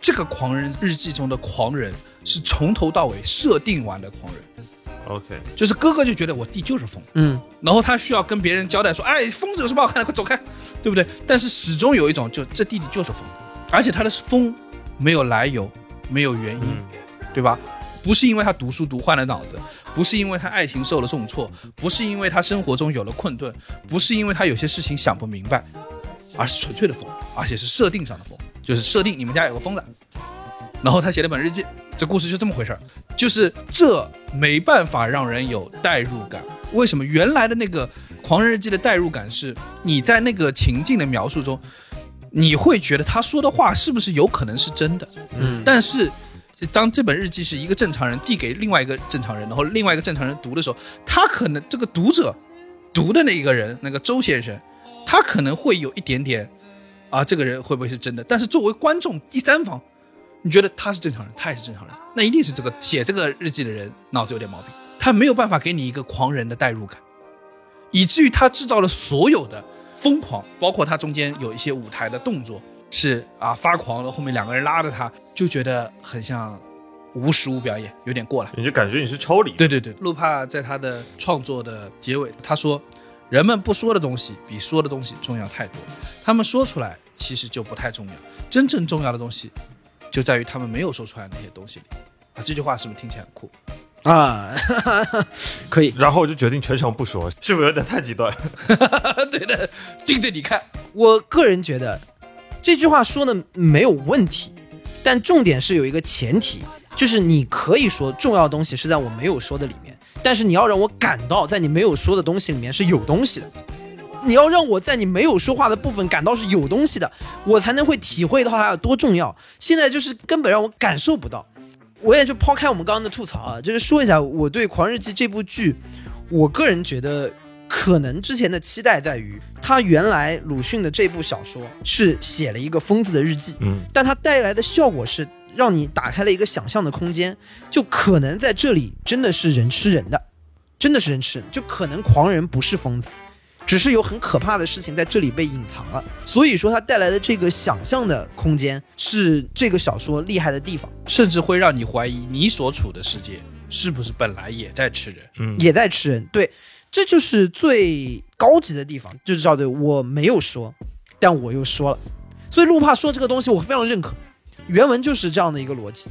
这个狂人日记中的狂人是从头到尾设定完的狂人，OK，就是哥哥就觉得我弟就是疯，嗯，然后他需要跟别人交代说，哎，疯子有什么好看的，快走开，对不对？但是始终有一种，就这弟弟就是疯，而且他的疯没有来由，没有原因，嗯，对吧？不是因为他读书读坏了脑子，不是因为他爱情受了重挫，不是因为他生活中有了困顿，不是因为他有些事情想不明白，而是纯粹的疯，而且是设定上的疯，就是设定你们家有个疯子，然后他写了本日记，这故事就这么回事儿，就是这没办法让人有代入感。为什么原来的那个《狂人日记》的代入感是你在那个情境的描述中，你会觉得他说的话是不是有可能是真的？嗯，但是当这本日记是一个正常人递给另外一个正常人，然后另外一个正常人读的时候，他可能这个读者读的那一个人，那个周先生，他可能会有一点点啊，这个人会不会是真的？但是作为观众第三方，你觉得他是正常人，他也是正常人，那一定是这个写这个日记的人脑子有点毛病，他没有办法给你一个狂人的代入感，以至于他制造了所有的疯狂，包括他中间有一些舞台的动作是啊发狂了，后面两个人拉着他，就觉得很像无实物表演，有点过了。你就感觉你是抽离。对对对，路帕在他的创作的结尾，他说：“人们不说的东西比说的东西重要太多，他们说出来其实就不太重要，真正重要的东西就在于他们没有说出来的那些东西里。”啊，这句话是不是听起来很酷？啊，可以。然后我就决定全程不说，是不是有点太极端？对的，盯着你看。我个人觉得这句话说的没有问题，但重点是有一个前提，就是你可以说重要的东西是在我没有说的里面，但是你要让我感到在你没有说的东西里面是有东西的。你要让我在你没有说话的部分感到是有东西的，我才能会体会到它有多重要。现在就是根本让我感受不到。我也就抛开我们刚刚的吐槽啊，就是说一下我对《狂日记》这部剧，我个人觉得可能之前的期待在于，他原来鲁迅的这部小说是写了一个疯子的日记，嗯，但它带来的效果是让你打开了一个想象的空间，就可能在这里真的是人吃人的，真的是人吃人，就可能狂人不是疯子。只是有很可怕的事情在这里被隐藏了，所以说它带来的这个想象的空间是这个小说厉害的地方，甚至会让你怀疑你所处的世界是不是本来也在吃人。嗯，也在吃人。对，这就是最高级的地方，就是叫做我没有说，但我又说了。所以路帕说这个东西我非常认可，原文就是这样的一个逻辑。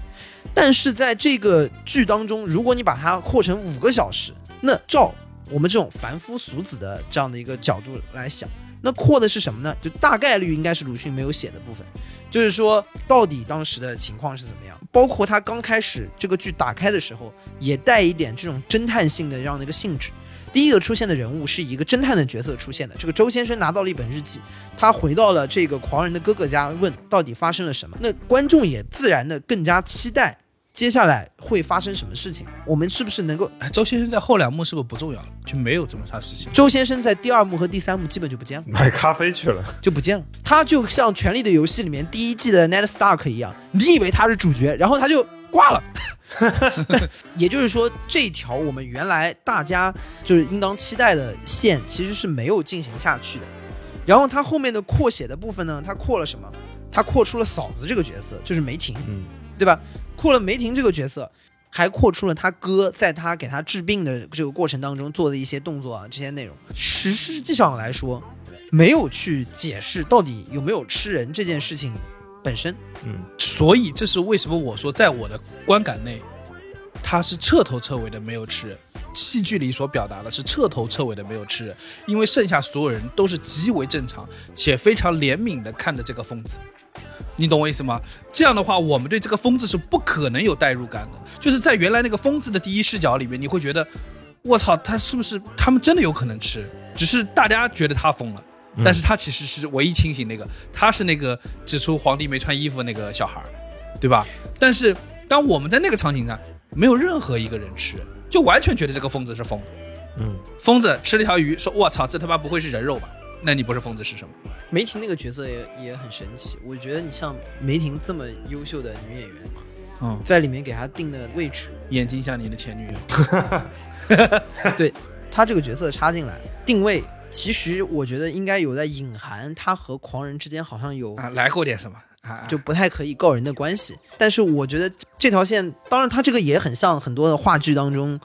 但是在这个剧当中，如果你把它扩成五个小时，那照我们这种凡夫俗子的这样的一个角度来想，那扩的是什么呢？就大概率应该是鲁迅没有写的部分，就是说到底当时的情况是怎么样，包括他刚开始这个剧打开的时候，也带一点这种侦探性的这样的一个性质。第一个出现的人物是一个侦探的角色出现的，这个周先生拿到了一本日记，他回到了这个狂人的哥哥家，问到底发生了什么。那观众也自然的更加期待接下来会发生什么事情。我们是不是能够？哎，周先生在后两幕是不是不重要了？就没有这么差事情。周先生在第二幕和第三幕基本就不见了，买咖啡去了。就不见了。他就像《权力的游戏》里面第一季的 Ned Stark 一样，你以为他是主角，然后他就挂了。(laughs) 也就是说，这条我们原来大家就是应当期待的线，其实是没有进行下去的。然后他后面的扩写的部分呢，他扩了什么？他扩出了嫂子这个角色，就是梅婷，嗯，对吧？扩了梅婷这个角色，还扩出了他哥在他给他治病的这个过程当中做的一些动作啊，这些内容。实实际上来说，没有去解释到底有没有吃人这件事情本身。嗯，所以这是为什么我说，在我的观感内，他是彻头彻尾的没有吃人。戏剧里所表达的是彻头彻尾的没有吃人，因为剩下所有人都是极为正常且非常怜悯的看着这个疯子。你懂我意思吗？这样的话，我们对这个疯子是不可能有代入感的。就是在原来那个疯子的第一视角里面，你会觉得，我操，他是不是他们真的有可能吃？只是大家觉得他疯了，但是他其实是唯一清醒那个，他是那个指出皇帝没穿衣服那个小孩儿，对吧？但是当我们在那个场景上，没有任何一个人吃，就完全觉得这个疯子是疯子。嗯，疯子吃了条鱼，说：“我操，这他妈不会是人肉吧？”那你不是疯子是什么？梅婷那个角色也也很神奇，我觉得你像梅婷这么优秀的女演员，嗯，在里面给她定的位置，眼睛像你的前女友。(laughs) (laughs) 对她这个角色插进来定位，其实我觉得应该有在隐含他和狂人之间好像有啊，来过点什么啊？就不太可以告人的关系。但是我觉得这条线，当然它这个也很像很多的话剧当中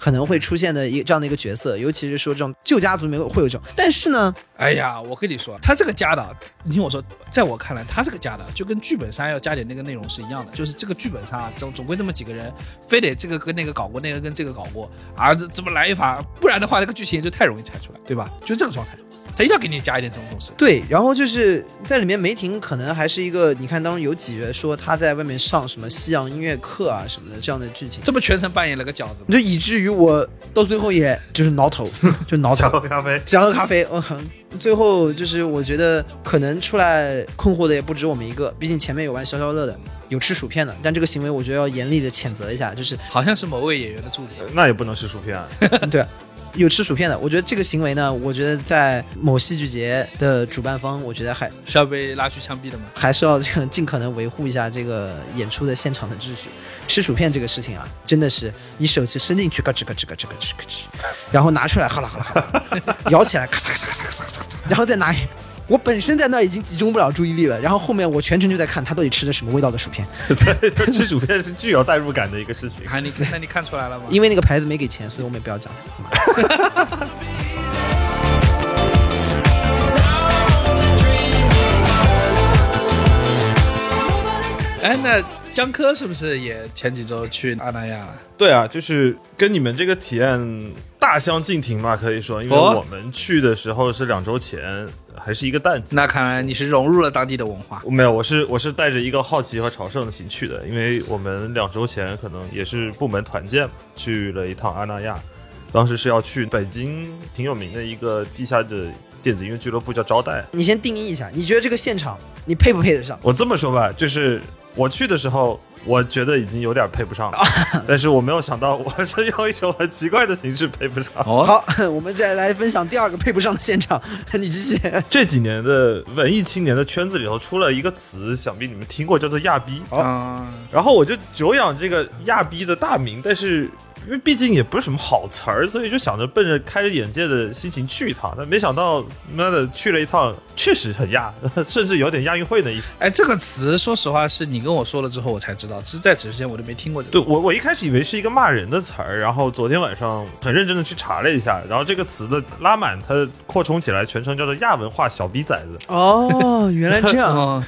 可能会出现的一这样的一个角色，尤其是说这种旧家族里面会有这种。但是呢，哎呀，我跟你说，他这个加的，你听我说，在我看来，他这个加的就跟剧本杀要加点那个内容是一样的，就是这个剧本杀总总归那么几个人，非得这个跟那个搞过，那个跟这个搞过啊，这怎么来一发，不然的话，那个剧情就太容易猜出来，对吧？就这个状态，他一定要给你加一点这种东西。对，然后就是在里面，梅婷可能还是一个，你看当中有几个说他在外面上什么西洋音乐课啊什么的这样的剧情，这不全程扮演了个饺子吗？就以至于我到最后也 (laughs) 就是挠头，就挠头想。喝咖啡。想喝咖啡，嗯哼。最后就是我觉得可能出来困惑的也不止我们一个，毕竟前面有玩消消乐的，有吃薯片的，但这个行为我觉得要严厉的谴责一下，就是好像是某位演员的助理。那也不能吃薯片啊。对，有吃薯片的，我觉得这个行为呢，我觉得在某戏剧节的主办方，我觉得还是要被拉去枪毙的吗？还是要这个尽可能维护一下这个演出的现场的秩序。吃薯片这个事情啊，真的是你手机伸进去，咯吱咯吱咯吱咯吱咯吱，然后拿出来，哈啦哈啦哈啦，咬起来，咔嚓咔嚓咔嚓咔嚓咔嚓，然后再拿。我本身在那儿已经集中不了注意力了，然后后面我全程就在看他到底吃的什么味道的薯片，(laughs) 对，吃薯片是具有代入感的一个事情。啊，你那你看出来了吗？因为那个牌子没给钱，所以我们也不要讲。(laughs) 哎，那江科是不是也前几周去阿那亚了？对啊，就是跟你们这个体验大相径庭嘛，可以说，因为哦我们去的时候是两周前，还是一个淡季。那看来你是融入了当地的文化。没有，我是我是带着一个好奇和朝圣的心去的，因为我们两周前可能也是部门团建去了一趟阿那亚，当时是要去北京挺有名的一个地下的电子音乐俱乐部叫招待。你先定义一下，你觉得这个现场你配不配得上？我这么说吧，就是我去的时候，我觉得已经有点配不上了，(laughs) 但是我没有想到我是用一种很奇怪的形式配不上。哦，好，(laughs) 我们再来分享第二个配不上的现场，(laughs) 你继续。这几年的文艺青年的圈子里头出了一个词，想必你们听过，叫做亚逼。嗯，然后我就久仰这个亚逼的大名，但是因为毕竟也不是什么好词儿，所以就想着奔着开着眼界的心情去一趟。但没想到妈的去了一趟，确实很亚，甚至有点亚运会的意思。哎，这个词说实话是你跟我说了之后我才知道，其实在此之前我都没听过这个。对我，我一开始以为是一个骂人的词儿，然后昨天晚上很认真的去查了一下，然后这个词的拉满，它扩充起来全称叫做亚文化小逼崽子。哦，原来这样。哦，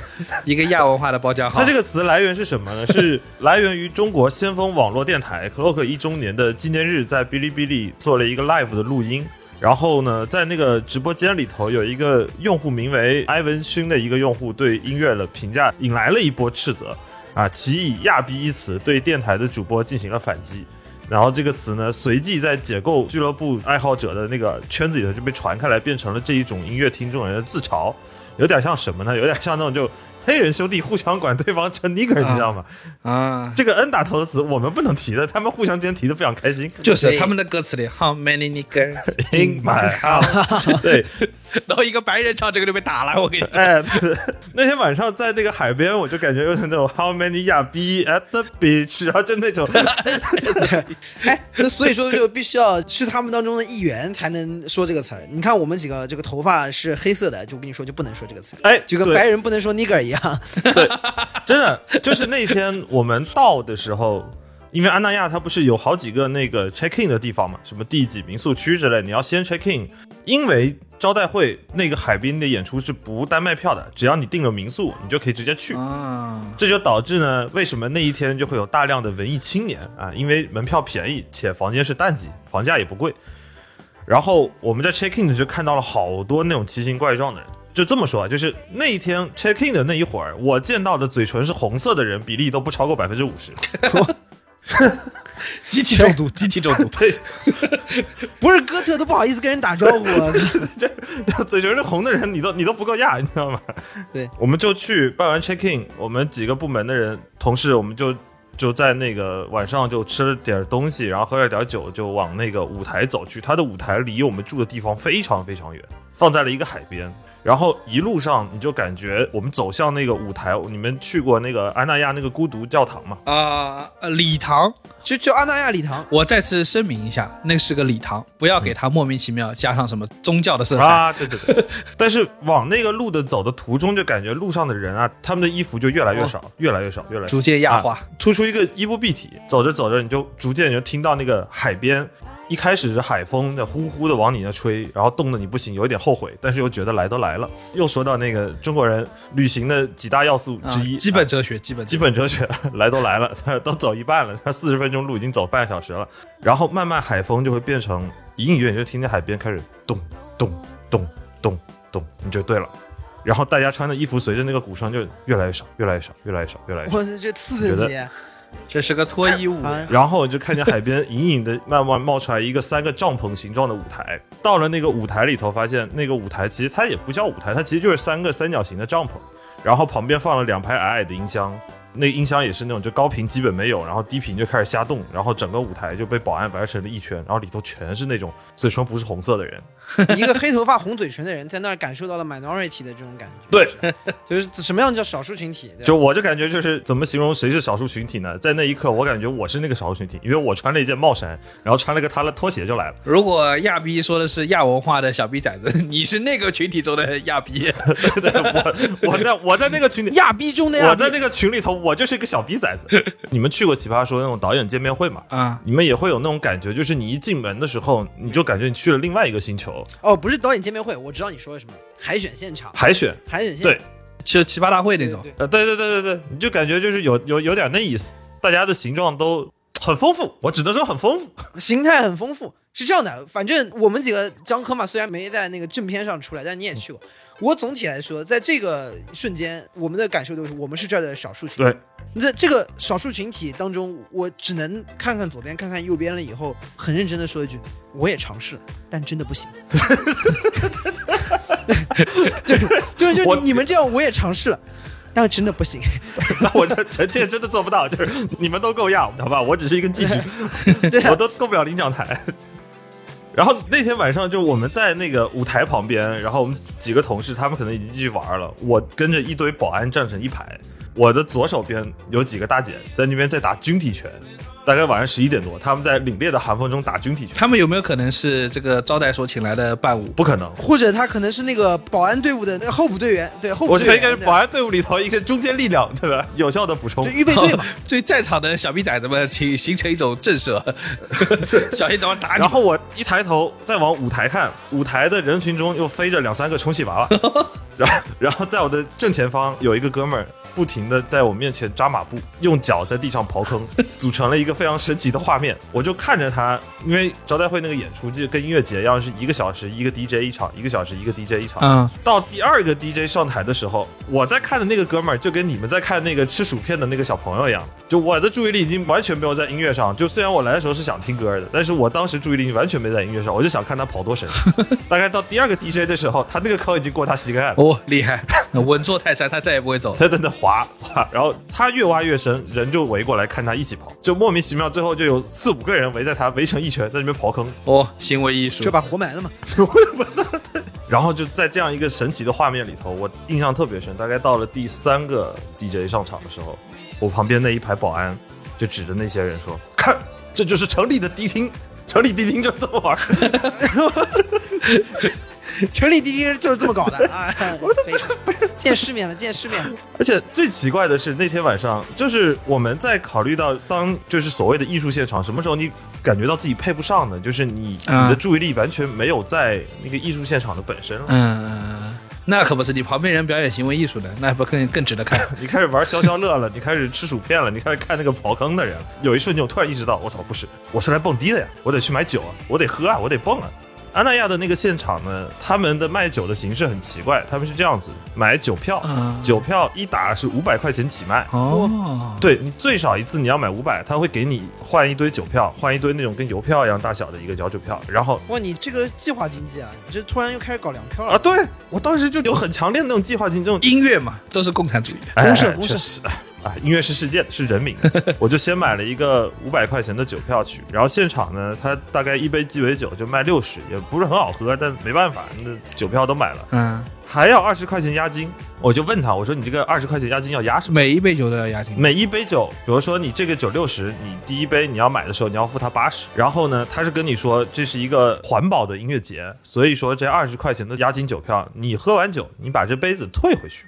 一个亚文化的包浆号。它这个词来源是什么呢？是来源于中国先锋网络电台 Clock 一周年的纪念日，在哔哩哔哩做了一个 live 的录音。然后呢，在那个直播间里头，有一个用户名为埃文勋的一个用户对音乐的评价引来了一波斥责啊，其以“亚逼”一词对电台的主播进行了反击。然后这个词呢，随即在解构俱乐部爱好者的那个圈子里头就被传开来，变成了这一种音乐听众人的自嘲，有点像什么呢？有点像那种就黑人兄弟互相管对方称 nigger，你知道吗？啊，这个 N 打头的词我们不能提的，他们互相之间提的非常开心。就是他们的歌词里 How many niggers In my house，(laughs) 对，(laughs) 然后一个白人唱这个就被打了，我跟你说。哎，对那天晚上在那个海边，我就感觉有点那种 How many 亚逼 at the beach，然后就那种，(laughs) 哎，那所以说就必须要是他们当中的一员才能说这个词儿。你看我们几个这个头发是黑色的，就跟你说就不能说这个词，哎，对就跟白人不能说 nigger 一样。(laughs) 真的就是那天我们到的时候，因为安纳亚它不是有好几个那个 check in 的地方嘛，什么第几民宿区之类，你要先 check in，因为招待会那个海滨的演出是不单卖票的，只要你订了民宿，你就可以直接去。啊，这就导致呢，为什么那一天就会有大量的文艺青年啊？因为门票便宜，且房间是淡季，房价也不贵。然后我们在 check in 的时候看到了好多那种奇形怪状的人。就这么说啊，就是那一天 check in 的那一会儿，我见到的嘴唇是红色的人比例都不超过百分之五十。集体中毒，集体中毒。(laughs) 对，不是哥特都不好意思跟人打招呼啊。(laughs) 这嘴唇是红的人，你都你都不够亚，你知道吗？对，我们就去办完 check in，我们几个部门的人同事，我们就就在那个晚上就吃了点东西，然后喝了点酒，就往那个舞台走去。他的舞台离我们住的地方非常非常远，放在了一个海边。然后一路上你就感觉我们走向那个舞台，你们去过那个安纳亚那个孤独教堂吗？啊、呃，礼堂，就就安那亚礼堂，我再次声明一下，那是个礼堂，不要给它莫名其妙加上什么宗教的色彩。啊，对对对。(laughs) 但是往那个路的走的途中，就感觉路上的人啊，他们的衣服就越来越少，越来越少，越来越。逐渐亚化，突出一个衣不蔽体。走着走着，你就逐渐你就听到那个海边，一开始是海风的呼呼的往你那吹，然后冻得你不行，有一点后悔，但是又觉得来都来了。又说到那个中国人旅行的几大要素之一，啊基本啊哲学，基本基本哲学，来都来了，都走一半了，他四十分钟路已经走半小时了，然后慢慢海风就会变成隐隐约约就听见海边开始咚咚咚咚咚，你就对了。然后大家穿的衣服随着那个鼓声就越来越少，越来越少，越来越少，越来越少。我这刺激，这是个脱衣舞。啊然后就看见海边隐隐的慢慢冒出来一个三个帐篷形状的舞台。到了那个舞台里头，发现那个舞台其实它也不叫舞台，它其实就是三个三角形的帐篷，然后旁边放了两排矮矮的音箱。那音箱也是那种就高频基本没有，然后低频就开始瞎动，然后整个舞台就被保安围成了一圈，然后里头全是那种嘴唇不是红色的人。(laughs) (laughs) 一个黑头发红嘴唇的人在那儿感受到了 minority 的这种感觉。(laughs) 对，就是什么样叫少数群体？就我就感觉就是怎么形容谁是少数群体呢？在那一刻，我感觉我是那个少数群体，因为我穿了一件帽衫，然后穿了个他的拖鞋就来了。如果亚逼说的是亚文化的小逼崽子，你是那个群体中的亚逼。对我我在我在那个群里，亚逼中的亚逼我在，那个群里头，我就是一个小逼崽子。(laughs) 你们去过奇葩说那种导演见面会吗？啊，你们也会有那种感觉，就是你一进门的时候，你就感觉你去了另外一个星球。哦，不是导演见面会，我知道你说的什么，海选现场，海选，海选现场对场，就奇葩大会那种。对对呃，对对对对对，你就感觉就是有有有点那意思，大家的形状都很丰富，我只能说很丰富。形态很丰富。是这样的，反正我们几个江科嘛，虽然没在那个正片上出来，但你也去过。我总体来说，在这个瞬间，我们的感受就是我们是这儿的少数群体。对，这这个少数群体当中，我只能看看左边，看看右边了以后，很认真的说一句：我也尝试了，但真的不行。(laughs) 就是就是就是你你们这样，我也尝试了，但真的不行。(laughs) 那我这臣妾真的做不到，就是你们都够样，好吧？我只是一个妓女，对啊我都够不了领奖台。然后那天晚上就我们在那个舞台旁边，然后我们几个同事他们可能已经继续玩了，我跟着一堆保安站成一排，我的左手边有几个大姐在那边在打军体拳，大概晚上十一点多，他们在凛冽的寒风中打军体拳，他们有没有可能是这个招待所请来的伴舞？不可能。或者他可能是那个保安队伍的那个候补队员，对候补我觉得队员，应该是保安队伍里头一个中坚力量，对吧？有效的补充就。预备队嘛。(laughs) 对在场的小逼崽子们，请形成一种震慑，(laughs) 小心等会儿打你。然后我一抬头再往舞台看，舞台的人群中又飞着两三个充气娃娃，(laughs) 然后然后在我的正前方有一个哥们儿不停的在我面前扎马步，用脚在地上刨坑，组成了一个非常神奇的画面。我就看着他，因为招待会那个演出就跟音乐节一样，是一个小时一个 DJ 一场，一个小时一个 DJ 一场。嗯，到第二个 DJ 上台的时候，我在看的那个哥们儿就跟你们在看那个吃薯片的那个小朋友一样，就我的注意力已经完全没有在音乐上。就虽然我来的时候是想听歌的，但是我当时注意力完全没在音乐上，我就想看他跑多神。(laughs) 大概到第二个 DJ 的时候，他那个坑已经过他膝盖了。哦，(laughs) 厉害，(laughs) 稳坐泰山，他再也不会走了。他在那滑滑，然后他越挖越深，人就围过来看他一起跑，就莫名其妙，最后就有四五个人围在他，围成一圈，在那边刨坑。哦，行为艺术就，把活埋了嘛。(laughs) 然后就在这样一个神奇的画面里头，我印象特别深。大概到了第三个 DJ 上场的时候，我旁边那一排保安就指着那些人说：“看，这就是城里的迪厅，城里迪厅就这么玩。城里滴滴人就是这么搞的啊！(laughs) 见世面了，见世面了。(laughs) ”而且最奇怪的是，那天晚上就是我们在考虑到，当就是所谓的艺术现场，什么时候你感觉到自己配不上呢？就是你啊你的注意力完全没有在那个艺术现场的本身了。嗯，那可不是你旁边人表演行为艺术的，那不更更值得看？(laughs) 你开始玩消消乐了，你开始吃薯片了，你开始看那个刨坑的人。有一瞬间，我突然意识到，我操，不是，我是来蹦迪的呀，我得去买酒啊，我得喝啊，我得蹦啊。安那亚的那个现场呢，他们的卖酒的形式很奇怪，他们是这样子，买酒票，啊。酒票一打是五百块钱起卖。哦，对你最少一次你要买五百，他会给你换一堆酒票，换一堆那种跟邮票一样大小的一个小酒票，然后哇，你这个计划经济啊，你这突然又开始搞粮票了。啊，对我当时就有很强烈的那种计划经济这种音乐嘛，都是共产主义的。哎公社公社确实啊，音乐是世界的，是人民的。(laughs) 我就先买了一个五百块钱的酒票去，然后现场呢，他大概一杯鸡尾酒就卖六十，也不是很好喝，但没办法，那酒票都买了，嗯，还要二十块钱押金。我就问他，我说你这个二十块钱押金要押什么？每一杯酒都要押金。每一杯酒，比如说你这个酒六十，你第一杯你要买的时候你要付他八十，然后呢，他是跟你说这是一个环保的音乐节，所以说这二十块钱的押金酒票，你喝完酒，你把这杯子退回去，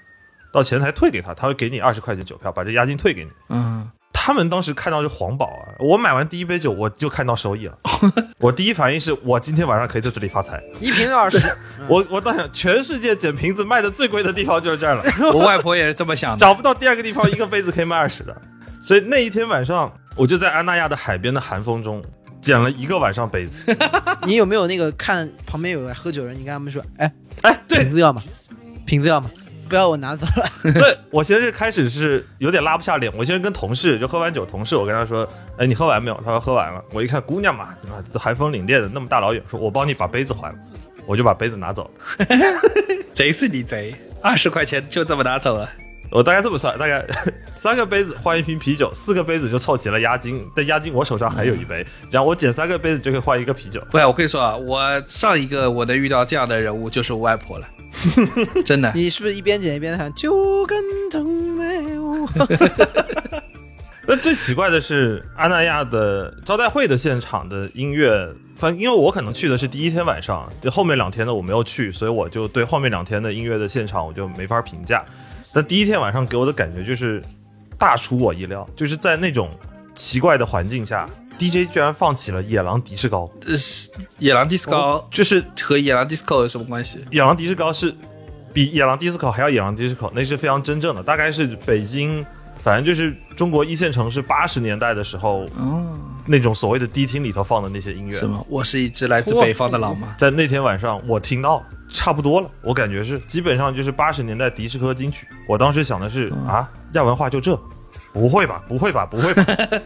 到前台退给他，他会给你二十块钱酒票，把这押金退给你。嗯，他们当时看到是黄宝啊，我买完第一杯酒我就看到收益了，(laughs) 我第一反应是我今天晚上可以在这里发财。一瓶二十，(laughs) 我我当想，全世界捡瓶子卖的最贵的地方就是这儿了。(laughs) 我外婆也是这么想的。找不到第二个地方一个杯子可以卖二十的，所以那一天晚上，我就在安那亚的海边的寒风中捡了一个晚上杯子。你有没有那个看旁边有个喝酒人，你跟他们说，哎，哎，对瓶子要吗？瓶子要吗？不要我拿走了。(laughs) 对，我先是开始是有点拉不下脸，我先是跟同事就喝完酒，同事我跟他说，哎，你喝完没有？他说喝完了。我一看姑娘嘛，啊，都寒风凛冽的，那么大老远，说我帮你把杯子还了，(laughs) 我就把杯子拿走了。贼是你贼，二十块钱就这么拿走了。我大概这么算，大概 (laughs) 三个杯子换一瓶啤酒，四个杯子就凑齐了押金。但押金我手上还有一杯，然后我捡三个杯子就可以换一个啤酒。不是，我跟你说啊，我上一个我能遇到这样的人物就是我外婆了，(laughs) 真的。你是不是一边剪一边喊就跟藤梅舞？(laughs) 但最奇怪的是，阿那亚的招待会的现场的音乐，反正因为我可能去的是第一天晚上，就后面两天的我没有去，所以我就对后面两天的音乐的现场我就没法评价。但第一天晚上给我的感觉就是大出我意料，就是在那种奇怪的环境下，DJ 居然放起了《野狼迪士高》，呃野狼 disco 就是和野狼 disco 有什么关系？野狼迪士高是比野狼迪斯科还要野狼迪斯科，那是非常真正的，大概是北京，反正就是中国一线城市八十年代的时候哦，那种所谓的迪厅里头放的那些音乐是。吗？我是一只来自北方的老马。在那天晚上，我听到差不多了，我感觉是基本上就是八十年代迪士科金曲。我当时想的是、啊，亚文化就这，不会吧，不会吧，不会吧。(laughs)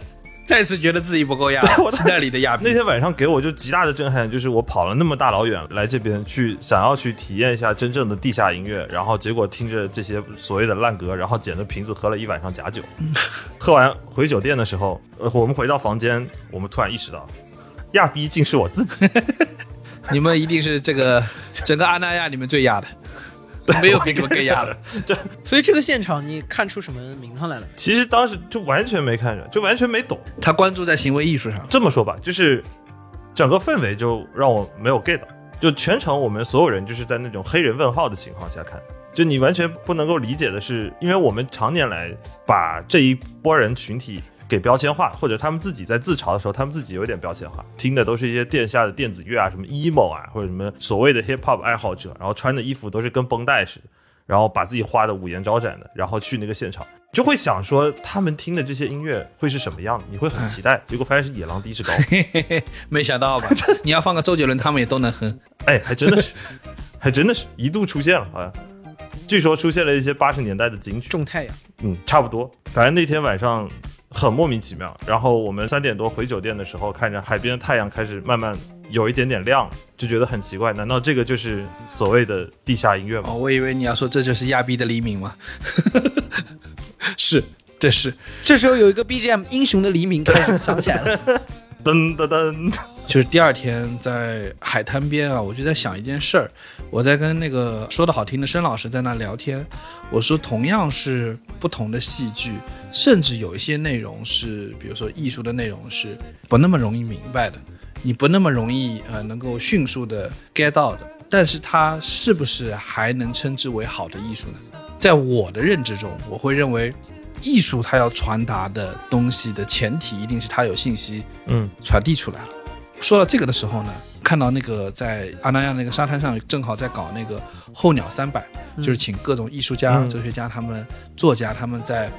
再次觉得自己不够亚，是那里的亚那天晚上给我就极大的震撼，就是我跑了那么大老远来这边去，想要去体验一下真正的地下音乐，然后结果听着这些所谓的烂歌，然后捡着瓶子喝了一晚上假酒。(laughs) 喝完回酒店的时候，呃，我们回到房间，我们突然意识到，(laughs) 亚逼竟是我自己。(laughs) 你们一定是这个整个阿那亚里面最亚的，没有比你们更压的。(laughs) 所以这个现场你看出什么名堂来了？其实当时就完全没看着，就完全没懂。他关注在行为艺术上，这么说吧，就是整个氛围就让我没有 get 到，就全程我们所有人就是在那种黑人问号的情况下看，就你完全不能够理解的是，因为我们常年来把这一波人群体给标签化，或者他们自己在自嘲的时候，他们自己有点标签化，听的都是一些殿下的电子乐啊，什么 emo 啊，或者什么所谓的 hip hop 爱好者，然后穿的衣服都是跟绷带似的。然后把自己画的五颜招展的，然后去那个现场，就会想说他们听的这些音乐会是什么样的，你会很期待，结果发现是野狼低士高，嘿嘿嘿，没想到吧？(laughs) 你要放个周杰伦，他们也都能哼。哎，还真的是，(laughs) 还真的是一度出现了，好像，据说出现了一些八十年代的金曲，种太阳，嗯，差不多。反正那天晚上很莫名其妙。然后我们三点多回酒店的时候，看着海边的太阳开始慢慢有一点点亮，就觉得很奇怪。难道这个就是所谓的地下音乐吗？哦，我以为你要说这就是亚逼的黎明吗？(laughs) 是，这是。这时候有一个 BGM《英雄的黎明》开始响起来了。(laughs) 噔噔噔，就是第二天在海滩边啊，我就在想一件事儿，我在跟那个说的好听的申老师在那聊天，我说同样是不同的戏剧，甚至有一些内容是，比如说艺术的内容是不那么容易明白的，你不那么容易呃能够迅速的 get 到的，但是它是不是还能称之为好的艺术呢？在我的认知中，我会认为。艺术它要传达的东西的前提，一定是它有信息，嗯，传递出来了。说到这个的时候呢，看到那个在阿那亚那个沙滩上，正好在搞那个候鸟三百，就是请各种艺术家、哲学家、他们作家，他们在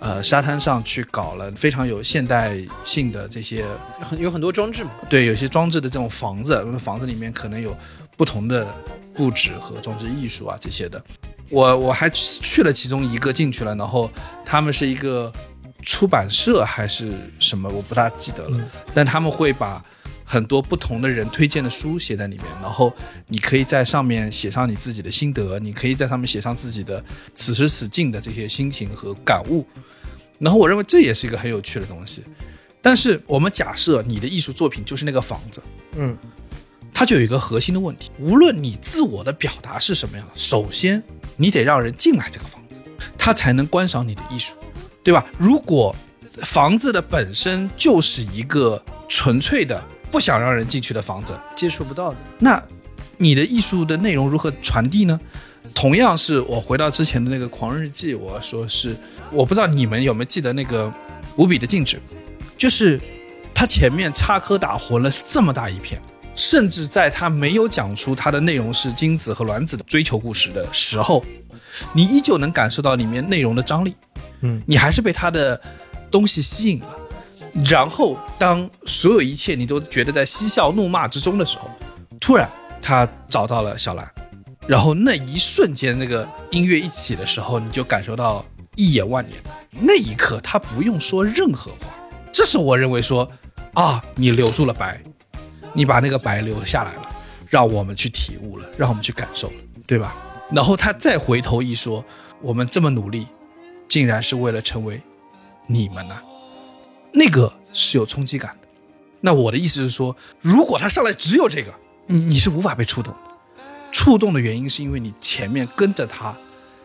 呃沙滩上去搞了非常有现代性的这些很有很多装置嘛。对，有些装置的这种房子，房子里面可能有不同的布置和装置艺术啊这些的。我我还去了其中一个进去了，然后他们是一个出版社还是什么，我不大记得了。但他们会把很多不同的人推荐的书写在里面，然后你可以在上面写上你自己的心得，你可以在上面写上自己的此时此境的这些心情和感悟。然后我认为这也是一个很有趣的东西。但是我们假设你的艺术作品就是那个房子，嗯，它就有一个核心的问题，无论你自我的表达是什么样的，首先。你得让人进来这个房子，他才能观赏你的艺术，对吧？如果房子的本身就是一个纯粹的不想让人进去的房子，接触不到的，那你的艺术的内容如何传递呢？同样是我回到之前的那个《狂人日记》，我说是，我不知道你们有没有记得那个无比的静止，就是他前面插科打诨了这么大一片。甚至在他没有讲出他的内容是精子和卵子的追求故事的时候，你依旧能感受到里面内容的张力，嗯，你还是被他的东西吸引了。然后，当所有一切你都觉得在嬉笑怒骂之中的时候，突然他找到了小兰，然后那一瞬间，那个音乐一起的时候，你就感受到一眼万年。那一刻，他不用说任何话，这是我认为说啊，你留住了白。你把那个白留下来了，让我们去体悟了，让我们去感受了，对吧？然后他再回头一说，我们这么努力，竟然是为了成为你们呐，那个是有冲击感的。那我的意思是说，如果他上来只有这个，你你是无法被触动的。触动的原因是因为你前面跟着他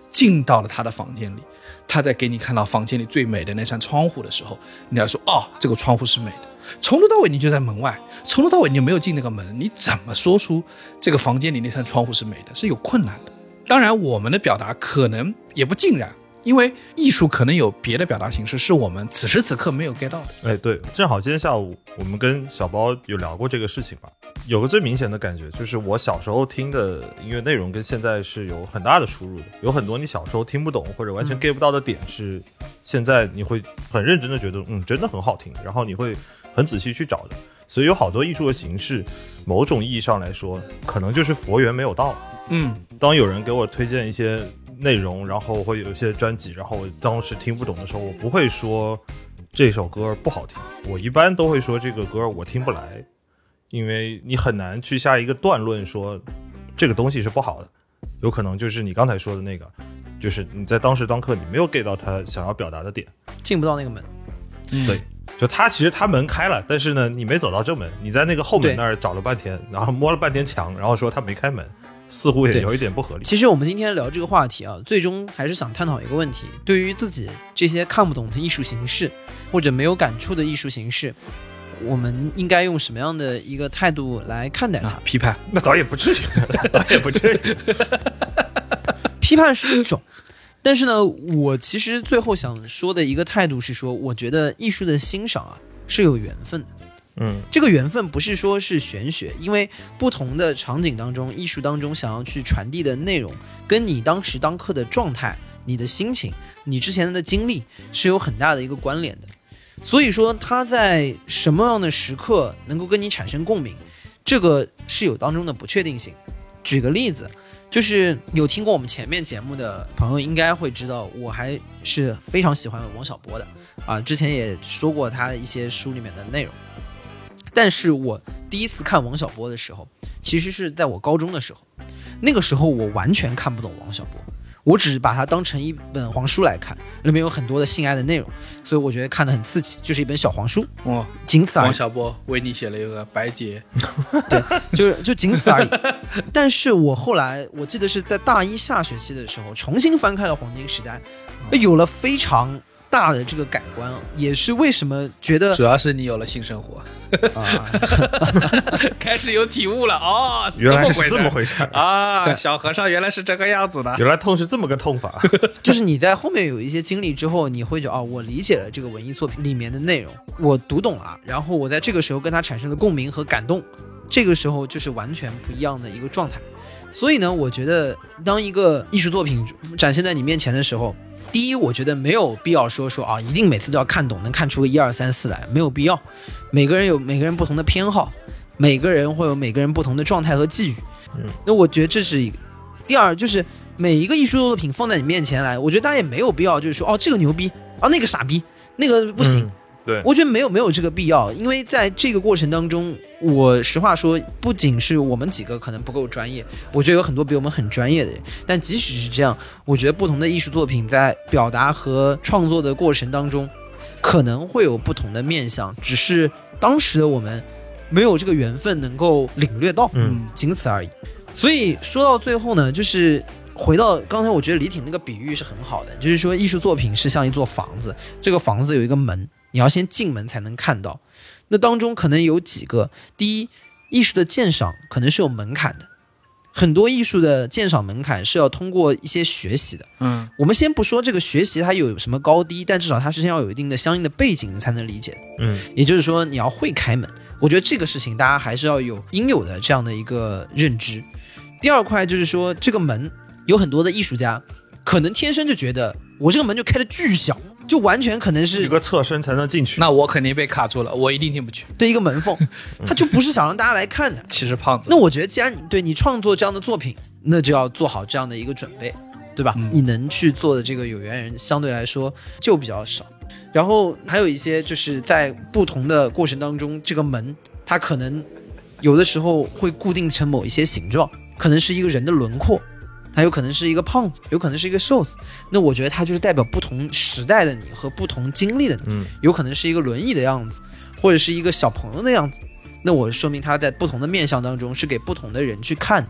进到了他的房间里，他在给你看到房间里最美的那扇窗户的时候，你要说哦，这个窗户是美的。从头到尾你就在门外，从头到尾你就没有进那个门，你怎么说出这个房间里那扇窗户是美的？是有困难的。当然，我们的表达可能也不尽然，因为艺术可能有别的表达形式，是我们此时此刻没有 get 到的。哎，对，正好今天下午我们跟小包有聊过这个事情吧。有个最明显的感觉，就是我小时候听的音乐内容跟现在是有很大的出入的。有很多你小时候听不懂或者完全 get 不到的点，是现在你会很认真的觉得，嗯，真的很好听。然后你会。很仔细去找的，所以有好多艺术的形式，某种意义上来说，可能就是佛缘没有到。嗯，当有人给我推荐一些内容，然后会有一些专辑，然后我当时听不懂的时候，我不会说这首歌不好听，我一般都会说这个歌我听不来，因为你很难去下一个断论说这个东西是不好的，有可能就是你刚才说的那个，就是你在当时当刻你没有 get 到他想要表达的点，进不到那个门。对。就他其实他门开了，但是呢，你没走到正门，你在那个后门那儿找了半天，然后摸了半天墙，然后说他没开门，似乎也有一点不合理。其实我们今天聊这个话题啊，最终还是想探讨一个问题：对于自己这些看不懂的艺术形式，或者没有感触的艺术形式，我们应该用什么样的一个态度来看待它？批判？那倒也不至于，(laughs) 倒也不至于。(laughs) 批判是一种。但是呢，我其实最后想说的一个态度是说，我觉得艺术的欣赏啊是有缘分的。嗯这个缘分不是说是玄学，因为不同的场景当中、艺术当中想要去传递的内容，跟你当时当刻的状态、你的心情、你之前的经历是有很大的一个关联的。所以说，他在什么样的时刻能够跟你产生共鸣，这个是有当中的不确定性。举个例子，就是有听过我们前面节目的朋友应该会知道，我还是非常喜欢王小波的啊，之前也说过他一些书里面的内容。但是我第一次看王小波的时候，其实是在我高中的时候，那个时候我完全看不懂王小波，我只把它当成一本黄书来看，里面有很多的性爱的内容，所以我觉得看得很刺激，就是一本小黄书，哦，仅此而已。王小波为你写了一个白洁，对就就仅此而已。但是我后来我记得是在大一下学期的时候，重新翻开了《黄金时代》，有了非常大的这个改观，也是为什么觉得主要是你有了性生活，啊，(laughs) 开始有体悟了哦，原来是这么回事，啊！小和尚原来是这个样子的。原来痛是这么个痛法。(laughs) 就是你在后面有一些经历之后，你会觉得哦，我理解了这个文艺作品里面的内容，我读懂了，然后我在这个时候跟他产生了共鸣和感动，这个时候就是完全不一样的一个状态。所以呢，我觉得当一个艺术作品展现在你面前的时候，第一，我觉得没有必要说说啊，一定每次都要看懂，能看出个一二三四来，没有必要。每个人有每个人不同的偏好，每个人会有每个人不同的状态和际遇。嗯，那我觉得这是一个。第二就是每一个艺术作品放在你面前来，我觉得大家也没有必要就是说哦这个牛逼啊那个傻逼那个不行。嗯对我觉得没有没有这个必要，因为在这个过程当中，我实话说，不仅是我们几个可能不够专业，我觉得有很多比我们很专业的人。但即使是这样，我觉得不同的艺术作品在表达和创作的过程当中，可能会有不同的面向，只是当时的我们没有这个缘分能够领略到，嗯，仅此而已。所以说到最后呢，就是回到刚才，我觉得李挺那个比喻是很好的，就是说艺术作品是像一座房子，这个房子有一个门，你要先进门才能看到。那当中可能有几个，第一，艺术的鉴赏可能是有门槛的，很多艺术的鉴赏门槛是要通过一些学习的。嗯，我们先不说这个学习它有什么高低，但至少它是先要有一定的相应的背景，你才能理解。嗯，也就是说你要会开门。我觉得这个事情大家还是要有应有的这样的一个认知。第二块就是说，这个门有很多的艺术家可能天生就觉得我这个门就开的巨小，就完全可能是一个侧身才能进去。那我肯定被卡住了，我一定进不去。对一个门缝，(laughs) 他就不是想让大家来看的。其实胖子，那我觉得，既然你对你创作这样的作品，那就要做好这样的一个准备，对吧？嗯你能去做的这个有缘人相对来说就比较少。然后还有一些就是在不同的过程当中，这个门它可能有的时候会固定成某一些形状，可能是一个人的轮廓，它有可能是一个胖子，有可能是一个瘦子。那我觉得他就是代表不同时代的你和不同经历的你，嗯，有可能是一个轮椅的样子，或者是一个小朋友的样子。那我说明他在不同的面相当中是给不同的人去看。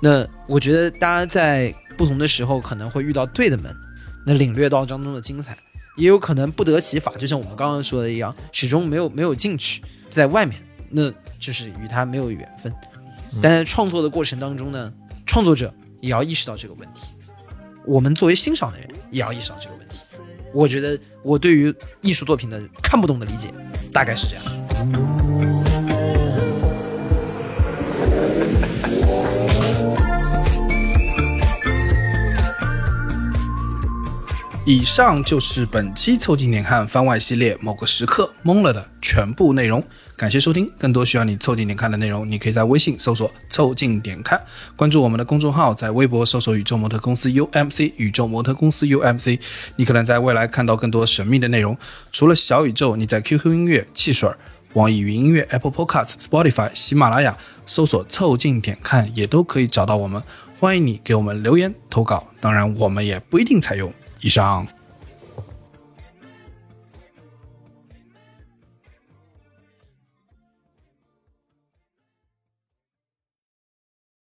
那我觉得大家在不同的时候可能会遇到对的门，那领略到当中的精彩，也有可能不得其法，就像我们刚刚说的一样，始终没有没有进去，在外面，那就是与他没有缘分。但在创作的过程当中呢，创作者也要意识到这个问题，我们作为欣赏的人也要意识到这个问题。我觉得我对于艺术作品的看不懂的理解，大概是这样。以上就是本期凑近点看番外系列某个时刻懵了的全部内容。感谢收听，更多需要你凑近点看的内容，你可以在微信搜索“凑近点看”，关注我们的公众号，在微博搜索“宇宙模特公司 UMC”，宇宙模特公司 UMC，你可能在未来看到更多神秘的内容。除了小宇宙，你在 QQ 音乐、汽水、网易云音乐、Apple Podcasts、Spotify、喜马拉雅搜索“凑近点看”也都可以找到我们。欢迎你给我们留言投稿，当然我们也不一定采用。以上。